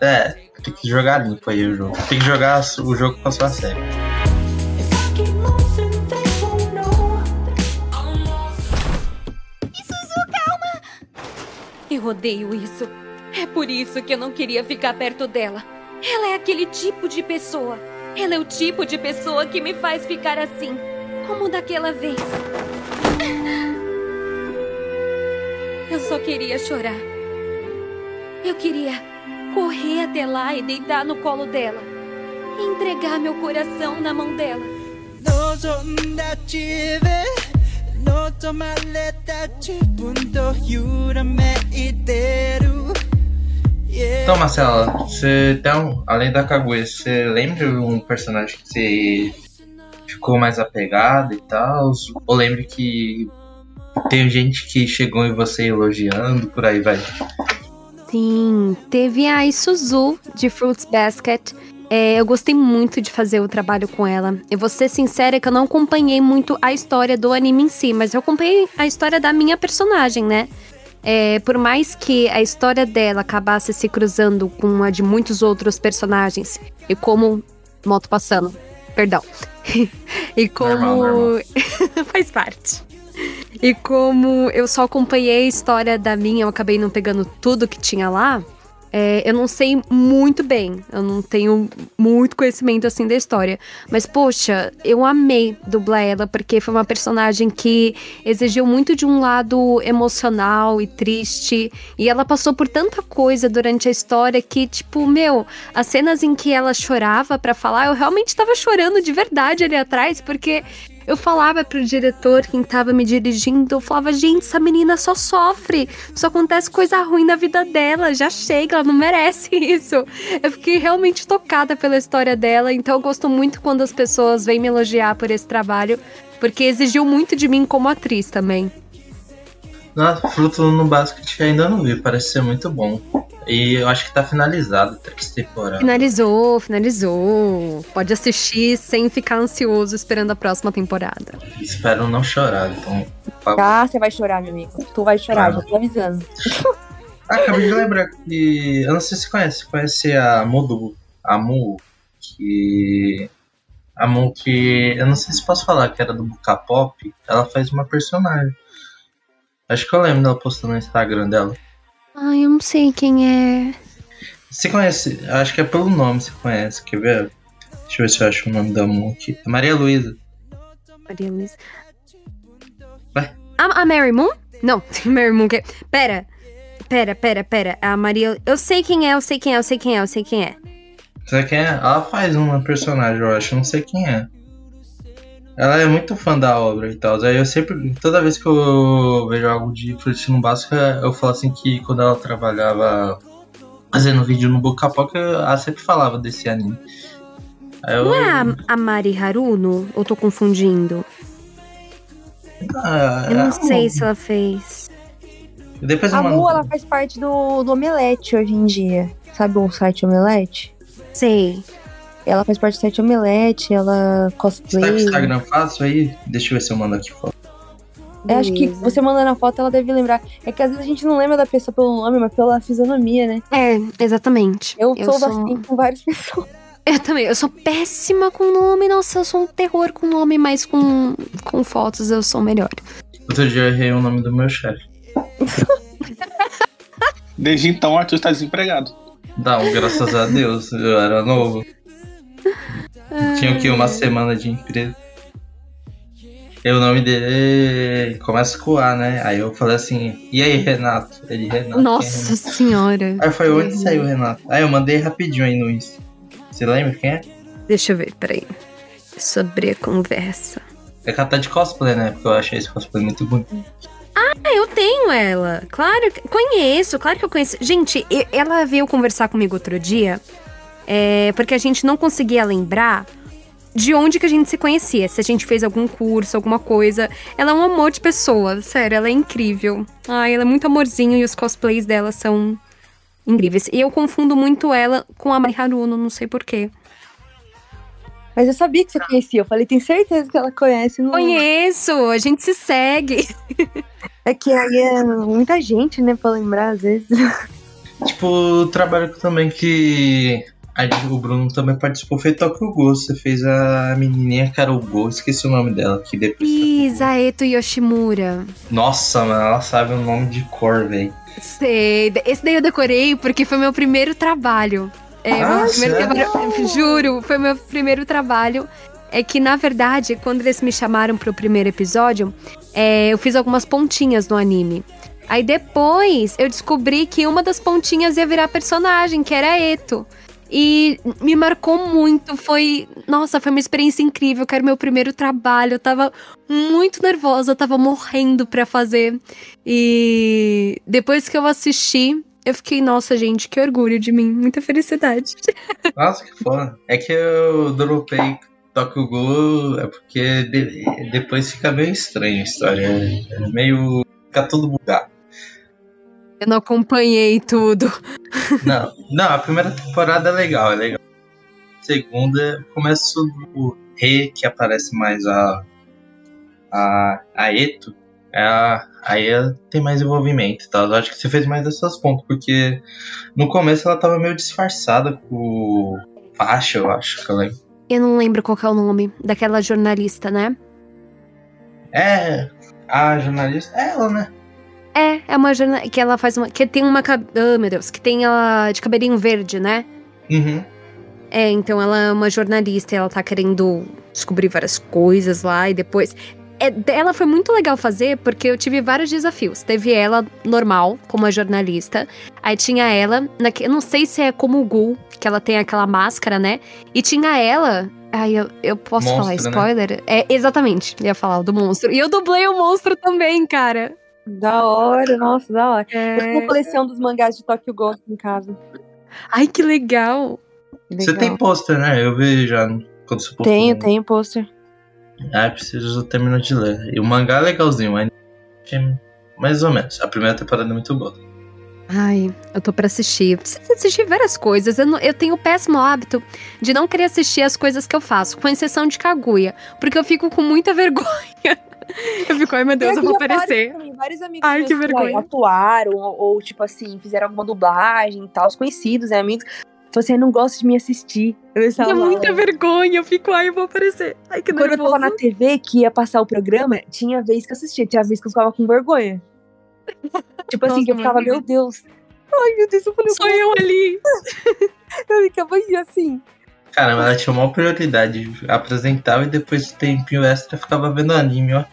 É, tem que jogar limpo aí o jogo. Tem que jogar o jogo com a sua série. If I keep moving, they won't know. Eu odeio isso. É por isso que eu não queria ficar perto dela. Ela é aquele tipo de pessoa. Ela é o tipo de pessoa que me faz ficar assim, como daquela vez. Eu só queria chorar. Eu queria correr até lá e deitar no colo dela. E entregar meu coração na mão dela. Então, Marcela, você um, além da Kaguya, você lembra um personagem que você ficou mais apegado e tal? Ou lembra que tem gente que chegou em você elogiando, por aí vai? Sim, teve a Isuzu de Fruits Basket. É, eu gostei muito de fazer o trabalho com ela. Eu vou ser sincera que eu não acompanhei muito a história do anime em si, mas eu acompanhei a história da minha personagem, né? É, por mais que a história dela acabasse se cruzando com a de muitos outros personagens, e como. Moto passando, perdão. e como. Normal, normal. faz parte. E como eu só acompanhei a história da minha, eu acabei não pegando tudo que tinha lá. É, eu não sei muito bem, eu não tenho muito conhecimento assim da história. Mas, poxa, eu amei dublar ela, porque foi uma personagem que exigiu muito de um lado emocional e triste. E ela passou por tanta coisa durante a história que, tipo, meu, as cenas em que ela chorava pra falar, eu realmente tava chorando de verdade ali atrás, porque eu falava pro diretor, quem tava me dirigindo, eu falava, gente, essa menina só sofre, só acontece coisa ruim na vida dela, já chega, ela não merece isso. Eu fiquei realmente tocada pela história dela, então eu gosto muito quando as pessoas vêm me elogiar por esse trabalho, porque exigiu muito de mim como atriz também. Nossa, Fruto no Basket ainda não vi, parece ser muito bom. E eu acho que tá finalizado três temporadas. Finalizou, finalizou. Pode assistir sem ficar ansioso esperando a próxima temporada. Espero não chorar, então. Ah, você vai chorar, meu amigo. Tu vai chorar, Ah. já tô avisando. Ah, acabei de lembrar que. Eu não sei se você conhece. Conhece a Mudu. A Mu. Que. A Mu que. Eu não sei se posso falar que era do Buka Pop. Ela faz uma personagem. Acho que eu lembro dela postando no Instagram dela. Ai, eu não sei quem é. Você conhece? Acho que é pelo nome você conhece. Quer ver? Deixa eu ver se eu acho o nome da Mu aqui. É Maria Luísa. Maria Luísa. Vai. A, a Mary Moon? Não, Mary Moon. Que... Pera. Pera, pera, pera. A Maria. Eu sei quem é, eu sei quem é, eu sei quem é, eu sei quem é. Sabe quem é? Ela faz uma personagem, eu acho. eu Não sei quem é. Ela é muito fã da obra e tal. Aí eu sempre, toda vez que eu vejo algo de Frutinho Básica, eu falo assim que quando ela trabalhava fazendo vídeo no Boca a Pouca, ela sempre falava desse anime. Aí eu, Não é a, a Mari Haruno? Ou tô confundindo? Ah, Eu não é, sei se ela fez. Depois A. Mu, ela faz parte do, do Omelete hoje em dia. Sabe o site Omelete? Sei. Ela faz parte do site Omelete, ela Você tá com o cosplay. Instagram fácil aí? Deixa eu ver se eu mando aqui foto. Eu acho que você mandando a foto, ela deve lembrar. É que às vezes a gente não lembra da pessoa pelo nome, mas pela fisionomia, né? É, exatamente. Eu, sou sou- assim com várias pessoas. Eu também, eu sou péssima com nome, nossa, eu sou um terror com nome, mas com, com fotos eu sou melhor. Outro dia eu errei o nome do meu chefe. Desde então, o Arthur está desempregado. Não, graças a Deus, eu era novo. Tinha o que? Uma semana de empresa. E o nome dele começa com A, né? Aí eu falei assim, e aí, Renato? Ele, Renato. é Nossa Renato? senhora. Aí foi onde saiu o Renato? Aí eu mandei rapidinho aí no Insta. Você lembra quem é? Deixa eu ver, peraí. Sobre a conversa. É que ela tá de cosplay, né? Porque eu achei esse cosplay muito bonito. Ah, eu tenho ela. Claro, que- conheço, claro que eu conheço. Gente, ela veio conversar comigo outro dia, é, porque a gente não conseguia lembrar de onde que a gente se conhecia, se a gente fez algum curso, alguma coisa. Ela é um amor de pessoa, sério, ela é incrível. Ai, ela é muito amorzinho e os cosplays dela são incríveis. E eu confundo muito ela com a Mari Haruno, não sei porquê. Mas eu sabia que você conhecia. Eu falei, tem certeza que ela conhece. Não... Conheço, a gente se segue. É que aí é muita gente, né, pra lembrar às vezes. Tipo, o trabalho também que o Bruno também participou foi Tokyo Ghoul. Você fez a menininha Carol Gol, esqueci o nome dela. Que depois Ih, Zaeto Yoshimura. Nossa, mano, ela sabe o nome de cor, velho. Sei. Esse daí eu decorei porque foi meu primeiro trabalho. É, Ah, meu primeiro trabalho. Juro, foi meu primeiro trabalho. É que, na verdade, quando eles me chamaram pro primeiro episódio, é, eu fiz algumas pontinhas no anime. Aí depois eu descobri que uma das pontinhas ia virar personagem, que era Eto. E me marcou muito. Foi. Nossa, foi uma experiência incrível. Que era meu primeiro trabalho. Eu tava muito nervosa, eu tava morrendo pra fazer. E depois que eu assisti, eu fiquei, nossa, gente, que orgulho de mim. Muita felicidade. Nossa, que foda. É que eu dropei Tokyo Ghoul é porque de- depois fica meio estranho a história. É meio. fica tudo bugado. Eu não acompanhei tudo. Não, não, a primeira temporada é legal, é legal. A segunda começa do Re, que aparece mais a. a, a Eto. É a, aí ela tem mais envolvimento tal. Eu acho que você fez mais essas pontos, porque no começo ela tava meio disfarçada com faixa, eu acho que ela Eu não lembro qual que é o nome daquela jornalista, né? É, a jornalista é ela, né? É, uma jornalista que ela faz uma. Que tem uma. Ah, meu Deus, que tem ela de cabelinho verde, né? Uhum. É, então ela é uma jornalista e ela tá querendo descobrir várias coisas lá e depois. É, ela foi muito legal fazer porque eu tive vários desafios. Teve ela normal, como a jornalista. Aí tinha ela, naque, eu não sei se é como o Gul, que ela tem aquela máscara, né? E tinha ela. Ai, eu, eu posso falar Monstro, né? spoiler? É, exatamente, ia falar do monstro. E eu dublei o monstro também, cara. Da hora, nossa, da hora. Eu É. tenho uma coleção dos mangás de Tokyo Ghost em casa. Ai, que legal. Você Legal. tem pôster, né? Eu vi já quando você postou. Tenho, tenho pôster. Ah, preciso terminar de ler. E o mangá é legalzinho, mas é mais ou menos. A primeira temporada é muito boa. Ai, eu tô pra assistir. Eu preciso assistir várias coisas. Eu, não- eu tenho o péssimo hábito de não querer assistir as coisas que eu faço, com exceção de Kaguya. Porque eu fico com muita vergonha. Eu fico, ai meu Deus, eu vou aparecer. vários, também, vários amigos Ai, que vergonha. atuaram, ou, ou, tipo assim, fizeram alguma dublagem e tal, os conhecidos, né, amigos. Você não gosta de me assistir. Eu lá, muita vergonha. Eu fico, ai, eu vou aparecer. Ai, que Quando eu nervoso. tava na TV que ia passar o programa, tinha vez que eu assistia, tinha vez que eu ficava com vergonha. tipo assim, Nossa, que eu ficava, meu Deus. Ai, meu Deus, eu falei, Sou eu ali. eu ficava assim. Caramba, ela tinha uma prioridade. Apresentava e depois do tempinho extra ficava vendo anime, ó.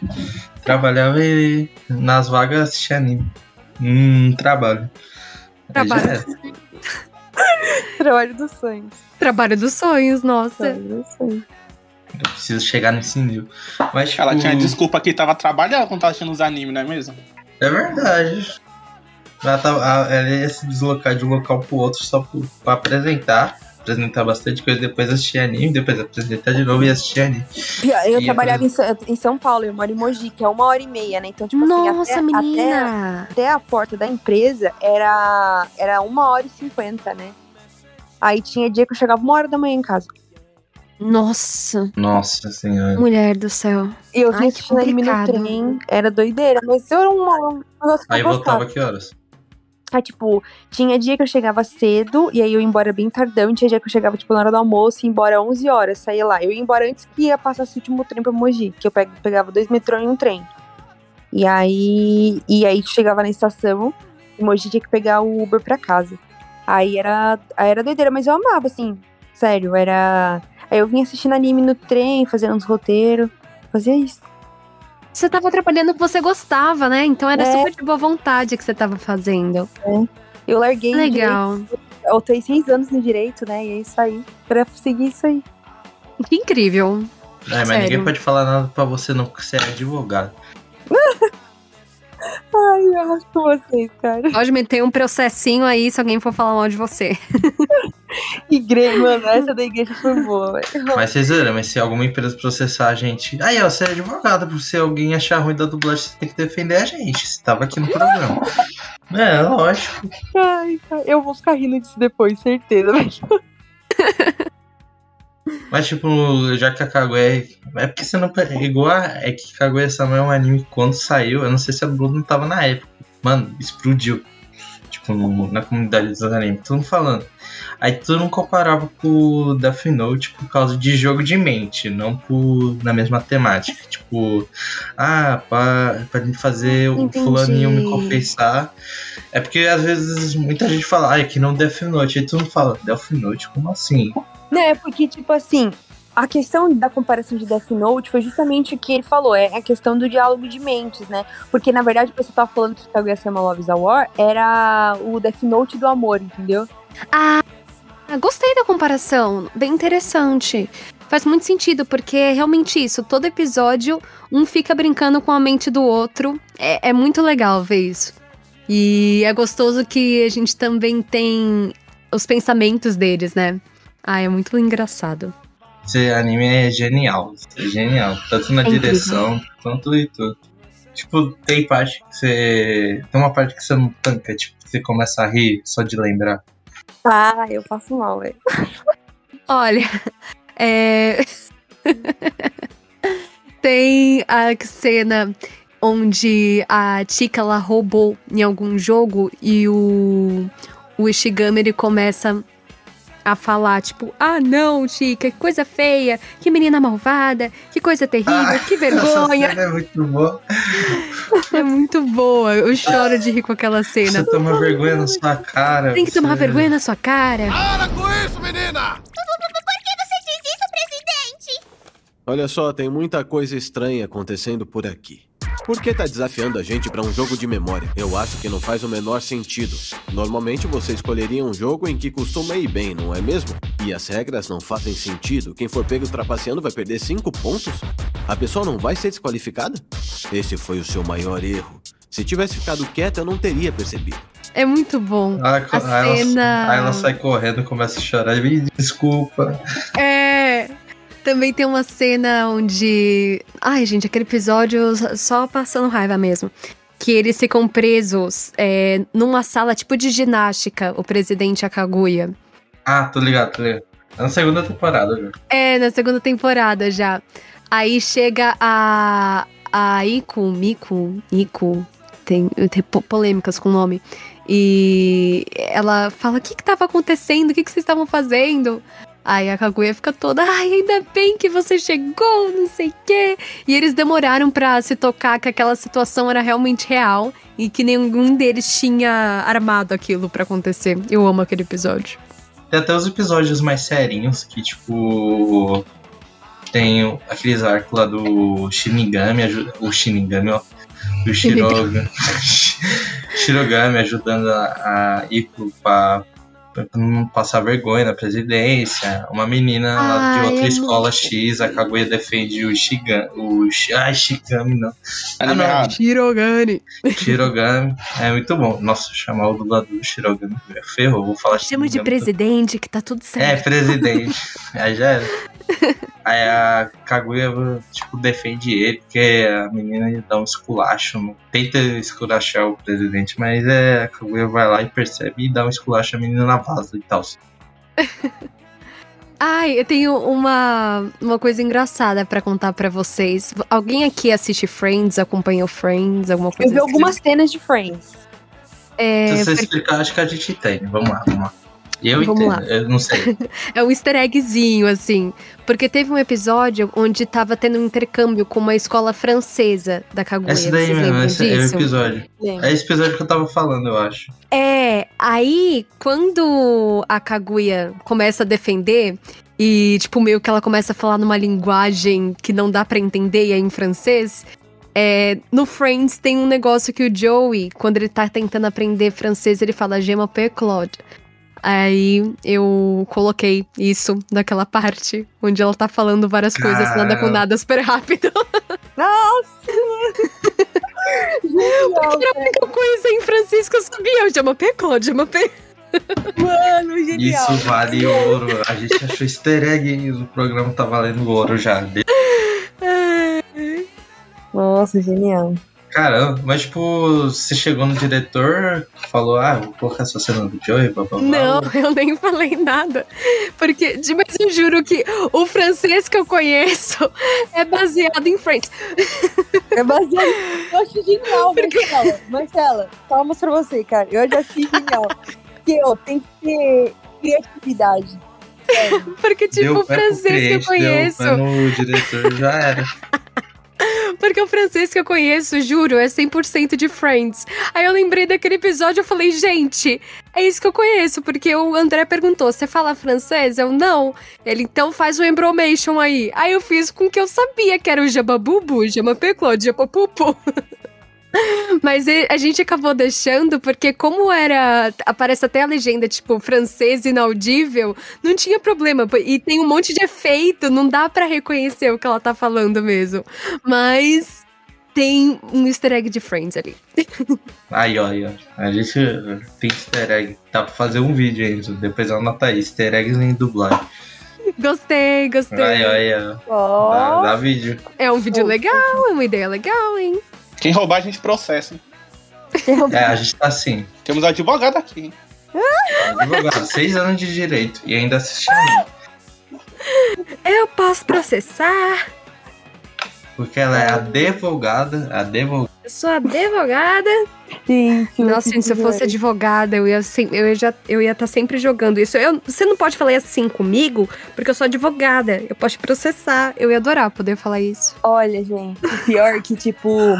Trabalhava e nas vagas assistia anime. Hum, trabalho. Aí já Trabalho. Trabalho dos sonhos. Trabalho dos sonhos, nossa. Trabalho dos sonhos. Eu preciso chegar nesse nível. Mas, tipo, Ela tinha desculpa que tava trabalhando quando tava assistindo os animes, não é mesmo? É verdade. Ela, tava, ela ia se deslocar de um local pro outro só pra apresentar. Apresentar bastante coisa, depois assistir anime, depois apresentar de novo e assistir anime. Eu E trabalhava em, São Paulo, eu moro em Mogi, que é uma hora e meia, né? Então, tipo Nossa, assim, até, até, menina. até a porta da empresa era, era uma hora e cinquenta, né? Aí tinha dia que eu chegava uma hora da manhã em casa. Nossa, Nossa senhora. mulher do céu. E eu vinha que assistindo anime no trem, era doideira, mas eu era um, um negócio que Aí eu voltava que horas? Tipo, tinha dia que eu chegava cedo, e aí eu ia embora bem tardão, e tinha dia que eu chegava, tipo, na hora do almoço, e ia embora 11 horas, saía lá. Eu ia embora antes que ia passar esse último trem pra Mogi, que eu pe- pegava dois metrô e um trem. E aí, e aí chegava na estação, em Mogi tinha que pegar o Uber pra casa. Aí era, aí era doideira, mas eu amava, assim, sério, era... Aí eu vinha assistindo anime no trem, fazendo uns roteiros, fazia isso. Você tava trabalhando que você gostava, né? Então era É. super de boa vontade que você tava fazendo. Eu larguei Legal. direito, eu tenho seis anos no direito, né, e é isso aí, pra seguir isso aí. Que incrível. É, mas Sério. ninguém pode falar nada pra você não, porque você é advogado. Ai, eu acho com vocês, cara. Pode meter um processinho aí se alguém for falar mal de você. Igreja, mano, essa da igreja foi boa, velho. Mas vocês viram, mas se alguma empresa processar a gente. Aí, ó, você é advogado, por se alguém achar ruim da dublagem, você tem que defender a gente. Você tava aqui no programa. É, lógico. Ai, cara, eu vou ficar rindo disso depois, certeza. Mas... Tipo, já que a Kaguya. É porque você não. Igual a, é que Kaguya-sama é um anime quando saiu. Eu não sei se a Bruno tava na época. Mano, explodiu. Tipo, no- na comunidade dos animes. Todo mundo falando. Aí todo mundo comparava com o Death Note por causa de jogo de mente, não por na mesma temática. Tipo, ah, pra, pra fazer o Entendi. fulaninho me confessar. É porque às vezes muita gente fala, ah, é que não Death Note. Aí todo mundo fala, Death Note, como assim? Não, é porque, tipo assim, a questão da comparação de Death Note foi justamente o que ele falou, é a questão do diálogo de mentes, né? Porque, na verdade, o pessoal tava falando que Kaguya-sama Love is a War era o Death Note do amor, entendeu? Ah, Ah, gostei da comparação, bem interessante. Faz muito sentido, porque é realmente isso. Todo episódio, um fica brincando com a mente do outro. É, é muito legal ver isso. E é gostoso que a gente também tem os pensamentos deles, né? Ah, é muito engraçado. Esse anime é genial. É genial. Tanto na É incrível. direção, quanto e tudo. Tipo, tem parte que você. Tem uma parte que você não tanca, tipo, você começa a rir só de lembrar. Ah, eu passo mal, velho. Olha, é. Tem a cena onde a Chica ela roubou em algum jogo e o, o Ishigami ele começa a falar, tipo, ah não, Chica, que coisa feia, que menina malvada, que coisa terrível, Ah, que Essa vergonha. cena é muito boa. É muito boa, eu choro de rir com aquela Você cena. toma vergonha na sua cara. Tem que tomar você- vergonha na sua cara. Para com isso, menina! Olha só, tem muita coisa estranha acontecendo por aqui. Por que tá desafiando a gente pra um jogo de memória? Eu acho que não faz o menor sentido. Normalmente você escolheria um jogo em que costuma ir bem, não é mesmo? E as regras não fazem sentido. Quem for pego trapaceando vai perder 5 pontos? A pessoa não vai ser desqualificada? Esse foi o seu maior erro. Se tivesse ficado quieta, eu não teria percebido. É muito bom. Ah, A aí ela- cena- Aí ela sai correndo, começa a chorar. Me desculpa. É. Também tem uma cena onde. Ai, gente, aquele episódio só passando raiva mesmo. Que eles ficam presos é, numa sala tipo de ginástica, o presidente e a Kaguya. Ah, tô ligado, tô ligado. É na segunda temporada, viu? É, na segunda temporada já. Aí chega a. A Iku, Miku, Iku. Tem, tem po- polêmicas com o nome. E ela fala: O que que tava acontecendo? O que que vocês estavam fazendo? Aí a Kaguya fica toda, ai, ainda bem que você chegou, não sei o quê. E eles demoraram pra se tocar que aquela situação era realmente real e que nenhum deles tinha armado aquilo pra acontecer. Eu amo aquele episódio. Tem até os episódios mais serinhos que, tipo. Tem aqueles arcos lá do Shinigami, o Shinigami, ó. Do Shiroga, Shirogami ajudando a, a Iku pra, pra não passar vergonha na presidência. Uma menina lá Ai, de outra é escola X, a Kaguya defende o Shigami. O, ai, Shigami não. Anime não. Shirogane. Shirogami. É muito bom. Nossa, chamar o dublador do Shirogami. Ferrou, vou falar Chama de presidente, que tá tudo é, certo. presidente. Aí já era. Aí a Kaguya, tipo, defende ele, porque a menina dá um esculacho. Tenta esculachar o presidente, mas é, a Kaguya vai lá e percebe e dá um esculacho a menina na vaza e tal. Ai, eu tenho uma, uma coisa engraçada pra contar pra vocês. Alguém aqui assiste Friends, acompanhou Friends, alguma Eu coisa vi assim? algumas cenas de Friends. É, Se você explicar, acho que a gente entende. Vamos lá, vamos lá. Eu Vamos entendo, lá. eu não sei. É um easter eggzinho, assim. Porque teve um episódio onde tava tendo um intercâmbio com uma escola francesa da Kaguya. Esse daí mesmo, esse é o episódio. Lembro. É esse episódio que eu tava falando, eu acho. É, aí quando a Kaguya começa a defender e tipo meio que ela começa a falar numa linguagem que não dá pra entender e é em francês, é, no Friends tem um negócio que o Joey, quando ele tá tentando aprender francês, ele fala m'appelle Claude. Aí eu coloquei isso naquela parte onde ela tá falando várias coisas nada com Caramba. nada super rápido. Nossa! Porque era a única coisa em eu sabia. M'appelle Claude, je m'appelle Mano, genial. Isso vale ouro. A gente achou easter egg e o programa tá valendo ouro já. Nossa, genial. Caramba, mas tipo, você chegou no diretor, falou, ah, vou colocar essa cena do Joey, blá blá blá. Não, eu nem falei nada. Porque, de- mas eu juro que o francês que eu conheço é baseado em Friends. É baseado. Eu acho genial, Marcela. Marcela, só mostrar pra você, cara. Eu já achei genial. Porque, ó, tem que ter criatividade. Sério. Porque, tipo, Deu o francês que eu cliente, conheço. Deu no diretor, já era. Porque o francês que eu conheço, juro, é 100% de Friends. Aí eu lembrei daquele episódio e falei, gente, é isso que eu conheço. Porque o André perguntou, você fala francês? Eu, não. Ele, então faz o embromation aí. Aí eu fiz com que eu sabia que era o jababubu, jamapeclode, japapupu. Mas a gente acabou deixando porque como era, aparece até a legenda tipo francês inaudível, não tinha problema e tem um monte de efeito, não dá pra reconhecer o que ela tá falando mesmo. Mas tem um easter egg de Friends ali. Aí, ó, aí, ó. A gente tem easter egg. Dá pra fazer um vídeo ainda. Depois anota aí. Easter eggs em dublagem. Gostei, gostei. Aí, ó, aí, ó. Dá, Ó, dá vídeo. É um vídeo legal, é uma ideia legal, hein? Quem roubar, a gente processa. hein? É, a gente tá assim. Temos advogado aqui, hein? Advogado, seis anos de direito. E ainda assistindo. Eu posso processar. Porque ela é advogada. Advogada. Eu sou advogada. gente. Nossa, gente, se eu fosse advogada, eu ia eu ia já eu ia estar sempre jogando isso. Eu, você não pode falar assim comigo, porque eu sou advogada. Eu posso te processar. Eu ia adorar poder falar isso. Olha, gente, o pior que, tipo.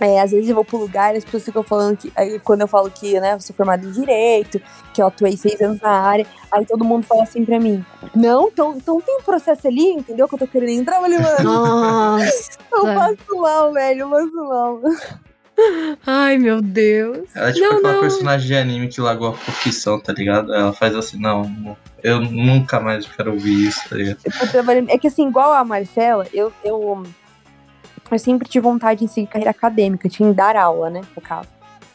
É, às vezes eu vou pro lugar e as pessoas ficam falando que. Aí, quando eu falo que, né, eu sou formada em direito, que eu atuei seis anos na área, aí todo mundo fala assim pra mim: Não, então, então tem um processo ali, entendeu? Que eu tô querendo entrar. Eu falei, mano, Nossa. eu passo mal, velho, eu passo mal. Ai, meu Deus. Ela é tipo Não, aquela não. personagem de anime que largou a profissão, tá ligado? Ela faz assim, não, eu nunca mais quero ouvir isso, tá ligado? É que assim, igual a Marcela, eu, eu, eu sempre tive vontade de seguir carreira acadêmica, tinha em dar aula, né, no caso.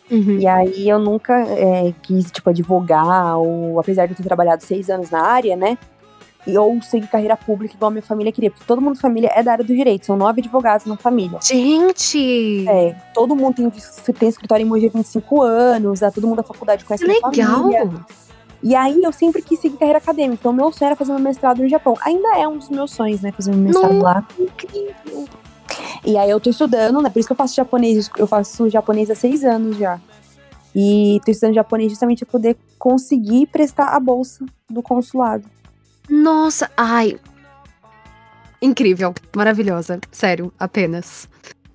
Uhum. E aí eu nunca é, quis, tipo, advogar, ou apesar de eu ter trabalhado seis anos na área, né? E, ou seguir carreira pública igual a minha família queria. Porque todo mundo da família é da área do direito, são nove advogados na família. Gente! É, todo mundo tem, tem escritório em Mogi há 25 anos, ah, todo mundo da faculdade conhece Que a família. legal! E aí eu sempre quis seguir carreira acadêmica. Então meu sonho era fazer meu mestrado no Japão. Ainda é um dos meus sonhos, né? Fazer meu mestrado Nossa, lá. Incrível. E aí eu tô estudando, né? Por isso que eu faço japonês. Eu faço japonês há seis anos já. E tô estudando japonês justamente pra poder conseguir prestar a bolsa do consulado. Nossa, ai. Incrível, maravilhosa. Sério, apenas.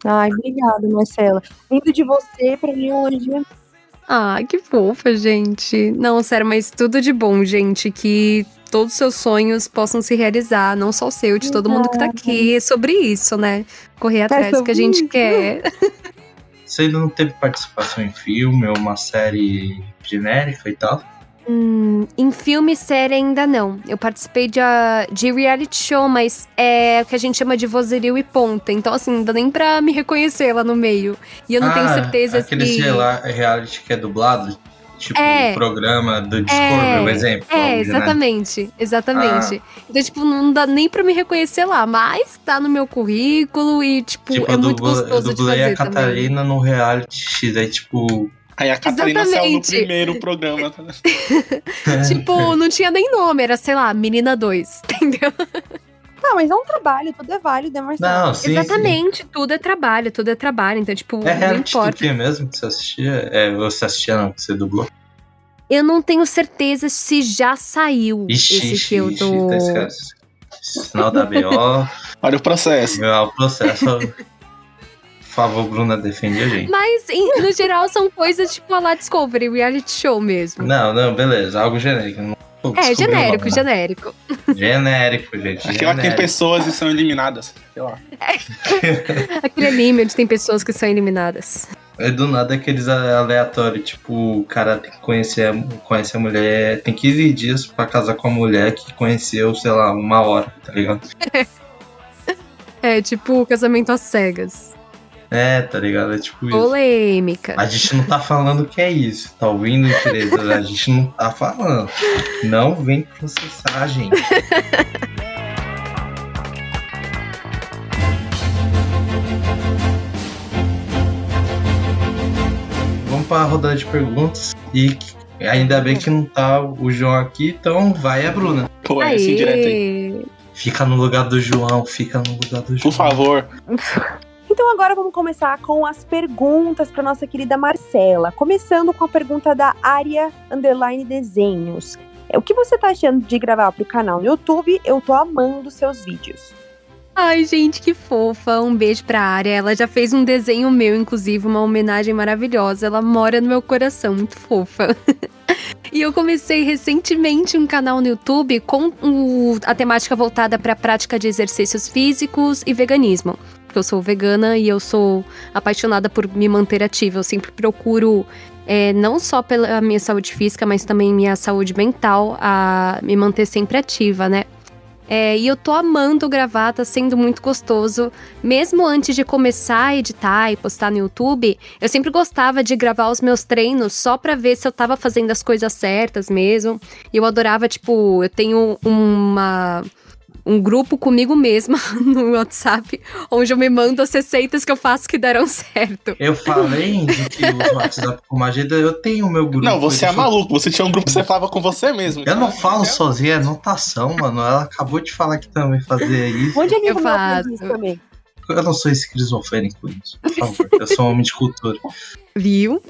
Ai, obrigada, Marcela. Vindo de você pra mim hoje. Ah, que fofa, gente. Não, sério, mas tudo de bom, gente. Que todos os seus sonhos possam se realizar, não só o seu, de todo mundo que tá aqui. É sobre isso, né? Correr atrás do que a gente isso. quer. Você ainda não teve participação em filme ou uma série genérica e tal? Hum, em filme e série ainda não. Eu participei de, de reality show, mas é o que a gente chama de vozerio e ponta. Então, assim, não dá nem pra me reconhecer lá no meio. E eu não tenho Ah, certeza aquele se. rela- reality que é dublado? Tipo, É. o programa do Discovery, um exemplo. É, algo genérico. exatamente, exatamente. Ah. Então, tipo, não dá nem pra me reconhecer lá, mas tá no meu currículo e, tipo, Tipo, é eu, muito gostoso de dublei fazer a Catarina no reality X, aí tipo... Aí a Catarina saiu no Exatamente. primeiro programa. tá? também. Tipo, não tinha nem nome, era, sei lá, Menina 2, entendeu? Ah, mas é um trabalho, tudo é válido, né, Marcela? Não, sim, Exatamente, tudo é trabalho, tudo é trabalho. Então, tipo, sim. É não do importa. que mesmo que você assistia? É, você assistia não, que você dublou? Eu não tenho certeza se já saiu Ixi, esse ixi, que eu ixi, tô. tá esquece. Sinal da BO, Olha o processo. meu o processo. Por favor, Bruna, defende a gente. Mas, em- no geral, são coisas tipo a lá Discovery, reality show mesmo. Não, não, beleza, algo genérico. É, genérico, genérico. né? Genérico, gente. Aqui lá tem pessoas e são eliminadas. Sei lá. Aquele anime onde tem pessoas que são eliminadas. É do nada aqueles aleatórios, tipo, o cara tem que conhecer a, conhece a mulher, tem 15 dias pra casar com a mulher que conheceu, sei lá, uma hora, tá ligado? É, tipo casamento às cegas. É, tá ligado? É tipo isso. Polêmica. A gente não tá falando que é isso, tá ouvindo, empresa? A gente não tá falando. Não vem processar a gente. Vamos pra rodada de perguntas. E ainda bem que não tá o João aqui, então vai a Bruna. Pô, é esse direto aí. Fica no lugar do João, fica no lugar do João. Por favor. Então agora vamos começar com as perguntas para nossa querida Marcela. Começando com a pergunta da Área Underline Desenhos. É, O que você tá achando de gravar pro canal no YouTube? Eu tô amando seus vídeos. Ai, gente, que fofa. Um beijo pra área. Ela já fez um desenho meu, inclusive, uma homenagem maravilhosa. Ela mora no meu coração, muito fofa. e eu comecei recentemente um canal no YouTube com o- a temática voltada pra prática de exercícios físicos e veganismo. Porque eu sou vegana e eu sou apaixonada por me manter ativa. Eu sempre procuro, é, não só pela minha saúde física, mas também minha saúde mental, a me manter sempre ativa, né? É, e eu tô amando gravar, tá sendo muito gostoso. Mesmo antes de começar a editar e postar no YouTube, eu sempre gostava de gravar os meus treinos só pra ver se eu tava fazendo as coisas certas mesmo. E eu adorava, tipo, eu tenho uma um grupo comigo mesma no WhatsApp, onde eu me mando as receitas que eu faço que deram certo. Eu falei de que o WhatsApp com Mageda, eu tenho o meu grupo. Não, você é eu- maluco. Você tinha um grupo que você falava com você mesmo. Eu não falo é- sozinho, é anotação, mano. Ela acabou de falar que também fazia isso. Onde amigo Eu meu faz faço. isso também? Eu não sou com isso. Por favor, eu sou um homem de cultura. Viu?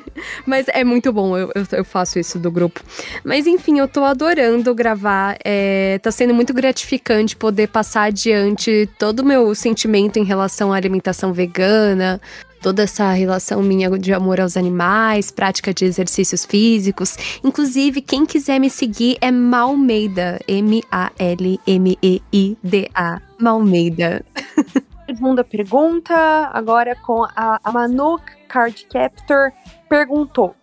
Mas é muito bom, eu, eu, eu faço isso do grupo. Mas enfim, eu tô adorando gravar. É, tá sendo muito gratificante poder passar adiante todo o meu sentimento em relação à alimentação vegana, toda essa relação minha de amor aos animais, prática de exercícios físicos. Inclusive, quem quiser me seguir é Malmeida. M-A-L-M-E-I-D-A. Malmeida. Segunda pergunta, agora com a, a Manu Card Captor perguntou: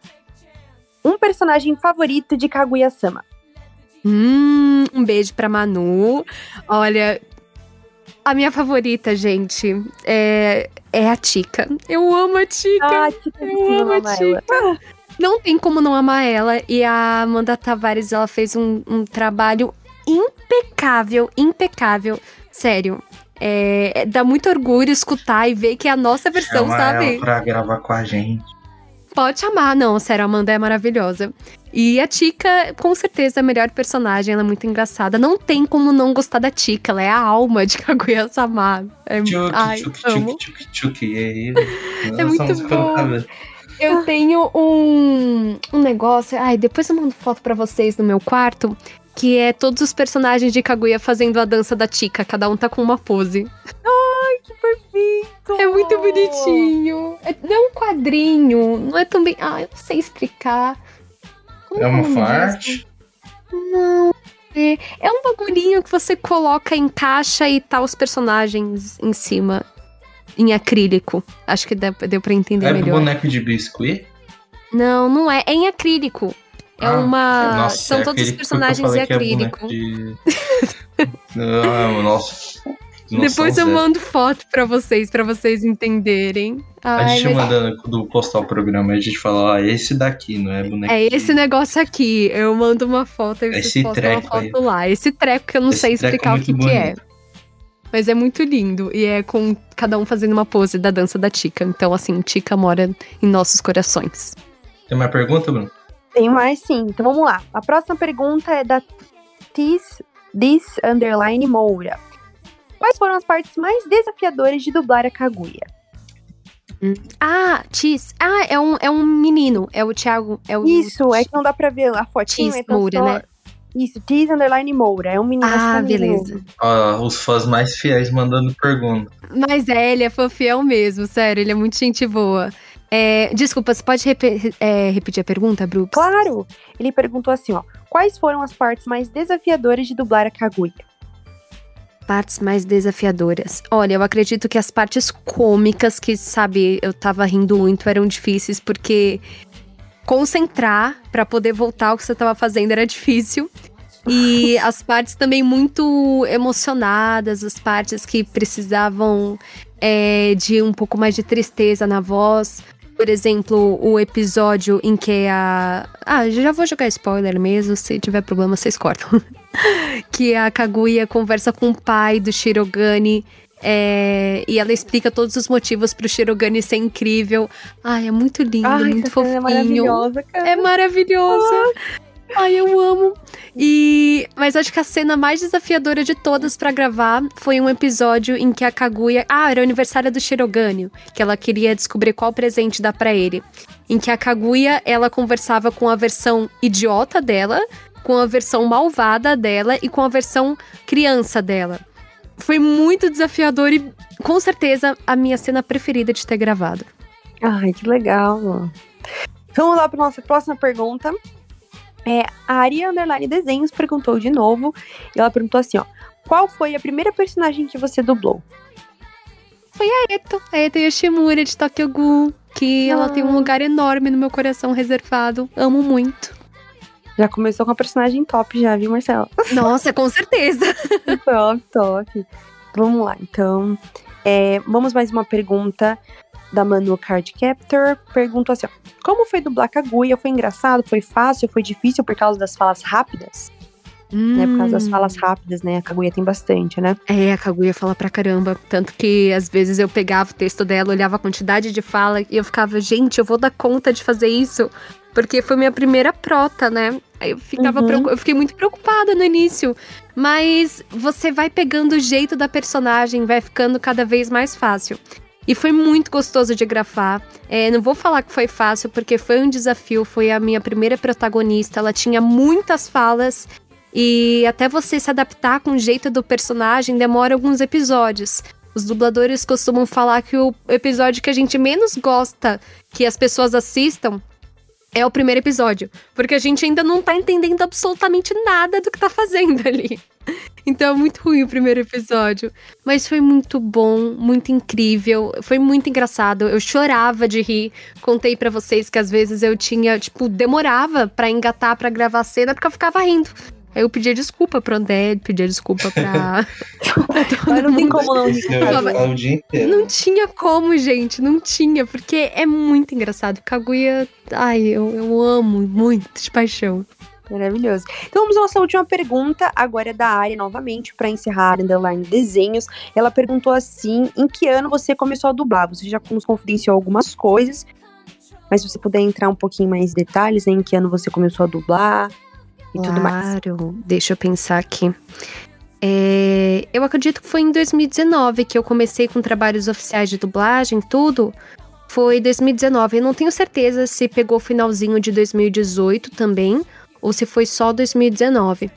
Um personagem favorito de Kaguya-sama? Hum, um beijo pra Manu. Olha, a minha favorita, gente, é, é a Tika. Eu amo a Tika. Ah, tipo, Eu amo a Tika. Não tem como não amar ela. E a Amanda Tavares, ela fez um, um trabalho impecável, impecável. Sério. É, é- dá muito orgulho escutar e ver que é a nossa versão, Chama sabe? ela pra gravar com a gente. Pode chamar, não, sério, a Amanda é maravilhosa. E a Tika, com certeza, é a melhor personagem, ela é muito engraçada. Não tem como não gostar da Tika, ela é a alma de Kaguya-sama. É, Tchuki, ai, tchuki, amo. tchuki. E aí, É muito bom. Eu tenho um, um negócio, ai, depois eu mando foto pra vocês no meu quarto, que é todos os personagens de Kaguya fazendo a dança da Tika, cada um tá com uma pose. Que perfeito! É muito bonitinho. É, não é um quadrinho, não é também. Ah, eu não sei explicar. Como É uma nome disso? farte? Não. É, é um bagulhinho que você coloca, encaixa e tá os personagens em cima. Em acrílico. Acho que deu, deu pra entender É melhor. boneco de biscuit? Não, não é. É em acrílico. É Ah, uma. nossa, São é todos os personagens em é acrílico. boneco de- ah, nossa. Depois eu zero. mando foto pra vocês, pra vocês entenderem. A Ai, gente mas- manda do postar o programa, a gente fala, ó, esse daqui, não é boneco. É de- esse negócio aqui. Eu mando uma foto e vocês Esse postam uma treco foto aí. lá. Esse treco que eu não Esse sei é explicar o que, que é. Mas é muito lindo. E é com cada um fazendo uma pose da dança da Tika. Então, assim, Tika mora em nossos corações. Tem mais pergunta, Bruno? Tem mais sim. Então vamos lá. A próxima pergunta é da Tis, This Underline Moura. Quais foram as partes mais desafiadoras de dublar a Kaguya? Ah, Tis. Ah, é um, é um menino. É o Thiago. É o Isso, é que não dá pra ver a fotinho. Tis então Moura, só- né? Isso, Tis Underline Moura. É um menino. é Ah, um menino. beleza. Ó, os fãs mais fiéis mandando pergunta. Mas é, ele é fofião mesmo, sério. Ele é muito gente boa. É, desculpa, você pode repe- é, repetir a pergunta, Brooks? Claro! Ele perguntou assim, ó. Quais foram as partes mais desafiadoras de dublar a Kaguya? Partes mais desafiadoras. Olha, eu acredito que as partes cômicas, que, sabe, eu tava rindo muito, eram difíceis, porque concentrar pra poder voltar ao que você tava fazendo era difícil. E as partes também muito emocionadas, as partes que precisavam é, de um pouco mais de tristeza na voz. Por exemplo, o episódio em que a. Ah, já vou jogar spoiler mesmo, se tiver problema, vocês cortam. que a Kaguya conversa com o pai do Shirogane. é, e ela explica todos os motivos pro Shirogane ser incrível. Ai, é muito lindo, Ai, muito cena fofinho. é maravilhosa, cara. É maravilhosa. Ai, eu amo. E mas acho que a cena mais desafiadora de todas pra gravar foi um episódio em que a Kaguya, ah, era o aniversário do Shirogane, que ela queria descobrir qual presente dar pra ele. Em que a Kaguya, ela conversava com a versão idiota dela, com a versão malvada dela e com a versão criança dela. Foi muito desafiador e com certeza a minha cena preferida de ter gravado. Ai, que legal. Vamos lá para nossa próxima pergunta. É, a Aria Underline Desenhos perguntou de novo. E ela perguntou assim, ó. Qual foi a primeira personagem que você dublou? foi a Eto, a Eto Yoshimura de Tokyo Ghoul, que ela tem um lugar enorme no meu coração reservado. Amo muito. Já começou com a personagem top já, viu, Marcela? Nossa, com certeza. top, top. Vamos lá, então. É, vamos mais uma pergunta da Manu Card Captor. Perguntou assim: ó, Como foi dublar Kaguya? Foi engraçado? Foi fácil? Foi difícil por causa das falas rápidas? Né, por causa das falas rápidas, né? A Kaguya tem bastante, né? É, a Kaguya fala pra caramba. Tanto que às vezes eu pegava o texto dela, olhava a quantidade de fala e eu ficava, gente, eu vou dar conta de fazer isso. Porque foi minha primeira prota, né? Eu ficava Uhum. eu fiquei muito preocupada no início. Mas você vai pegando o jeito da personagem, vai ficando cada vez mais fácil. E foi muito gostoso de grafar. É, não vou falar que foi fácil, porque foi um desafio. Foi a minha primeira protagonista. Ela tinha muitas falas. E até você se adaptar com o jeito do personagem demora alguns episódios. Os dubladores costumam falar que o episódio que a gente menos gosta que as pessoas assistam é o primeiro episódio. Porque a gente ainda não tá entendendo absolutamente nada do que tá fazendo ali. Então é muito ruim o primeiro episódio. Mas foi muito bom, muito incrível. Foi muito engraçado. Eu chorava de rir. Contei pra vocês que às vezes eu tinha, tipo, demorava pra engatar pra gravar a cena porque eu ficava rindo. Aí eu pedia desculpa pro André, pedia desculpa pra. pra não tem mundo. como não rir. Inteiro. Não tinha como, gente, não tinha, porque é muito engraçado. Kaguya, ai, eu, eu amo muito de paixão. Maravilhoso. Então vamos à nossa última pergunta, agora é da área novamente, para encerrar Underline Desenhos. Ela perguntou assim: em que ano você começou a dublar? Você já nos confidenciou algumas coisas, mas se você puder entrar um pouquinho mais em detalhes, né, em que ano você começou a dublar e tudo mais. Claro, deixa eu pensar aqui. É, eu acredito que foi em 2019 que eu comecei com trabalhos oficiais de dublagem, tudo. Foi 2019. Eu não tenho certeza se pegou o finalzinho de 2018 também, ou se foi só 2019.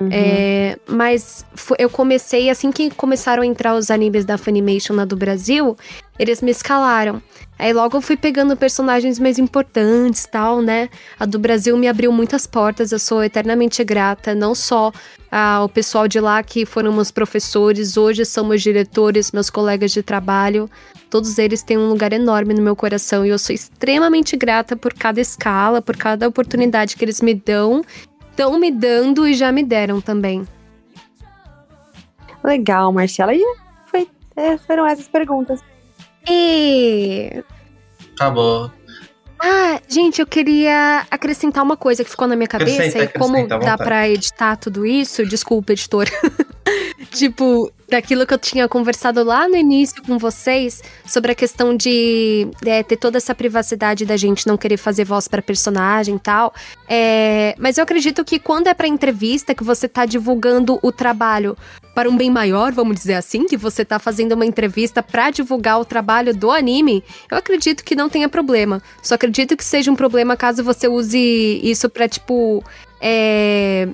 Uhum. É, mas eu comecei, assim que começaram a entrar os animes da Funimation na do Brasil, eles me escalaram. Aí logo eu fui pegando personagens mais importantes tal, né? A do Brasil me abriu muitas portas, eu sou eternamente grata, não só ao pessoal de lá que foram meus professores, hoje são meus diretores, meus colegas de trabalho. Todos eles têm um lugar enorme no meu coração e eu sou extremamente grata por cada escala, por cada oportunidade que eles me dão, estão me dando e já me deram também. Legal, Marcela. E foi, é, foram essas perguntas. E Acabou. Ah, gente, eu queria acrescentar uma coisa que ficou na minha cabeça Acrescenta, e como dá pra editar tudo isso, desculpa, editor. tipo, daquilo que eu tinha conversado lá no início com vocês sobre a questão de é, ter toda essa privacidade da gente não querer fazer voz pra personagem e tal. É, mas eu acredito que quando é pra entrevista, que você tá divulgando o trabalho para um bem maior, vamos dizer assim, que você tá fazendo uma entrevista pra divulgar o trabalho do anime, eu acredito que não tenha problema. Só acredito que seja um problema caso você use isso pra, tipo. É...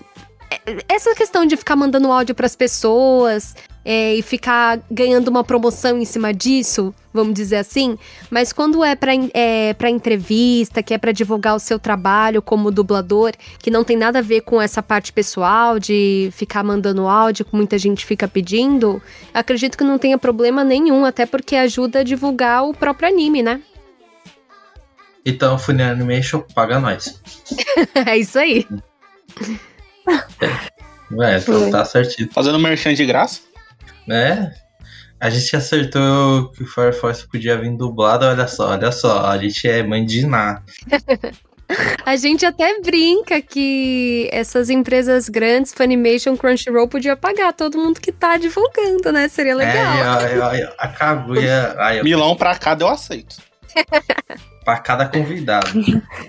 Essa questão de ficar mandando áudio pras pessoas é, e ficar ganhando uma promoção em cima disso, vamos dizer assim. Mas quando é pra, en- é, pra entrevista, que é pra divulgar o seu trabalho como dublador, que não tem nada a ver com essa parte pessoal de ficar mandando áudio, que muita gente fica pedindo, acredito que não tenha problema nenhum, até porque ajuda a divulgar o próprio anime, né? Então, Funny Animation paga nós. é isso aí. Ué, então tá certinho. Fazendo merchan de graça. Né? A gente acertou que o Fire Force podia vir dublado, olha só, olha só, a gente é mãe de Ná. A gente até brinca que essas empresas grandes, Funimation, Crunchyroll, podia pagar todo mundo que tá divulgando, né? Seria legal. É, ó, ó, ó, a Kaguya. Milão pra cada eu aceito. pra cada convidado.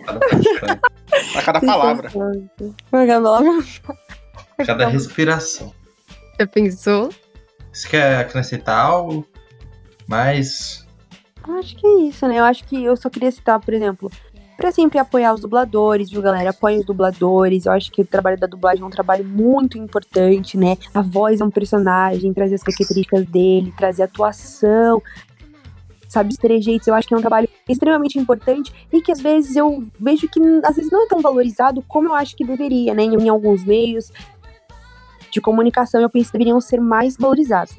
Cada, participante, Pra cada palavra. cada respiração. Já pensou? Você quer acrescentar algo? Mas. Acho que é isso, né? Eu acho que eu só queria citar, por exemplo, pra sempre apoiar os dubladores, viu, galera? Apoiem os dubladores. Eu acho que o trabalho da dublagem é um trabalho muito importante, né? A voz é um personagem, trazer as características dele, trazer atuação, sabe, os trejeitos. Eu acho que é um trabalho extremamente importante e que às vezes eu vejo que às vezes não é tão valorizado como eu acho que deveria, né? Em, alguns meios de comunicação, eu penso que deveriam ser mais valorizados.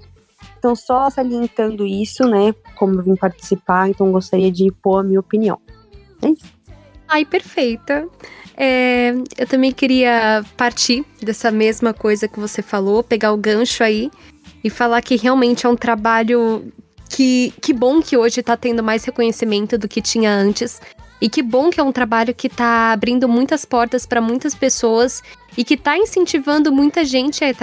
Então, só salientando isso, né? Como eu vim participar, então gostaria de pôr a minha opinião. É isso. Ai, perfeita. É, eu também queria partir dessa mesma coisa que você falou, pegar o gancho aí e falar que realmente é um trabalho que, que bom que hoje tá tendo mais reconhecimento do que tinha antes. E que bom que é um trabalho que tá abrindo muitas portas para muitas pessoas e que tá incentivando muita gente a ir,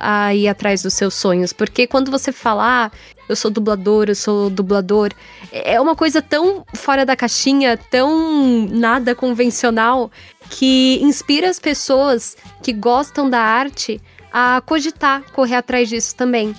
a ir atrás dos seus sonhos. Porque quando você fala, ah, eu sou dublador, eu sou dublador, é uma coisa tão fora da caixinha, tão nada convencional, que inspira as pessoas que gostam da arte a cogitar, correr atrás disso também.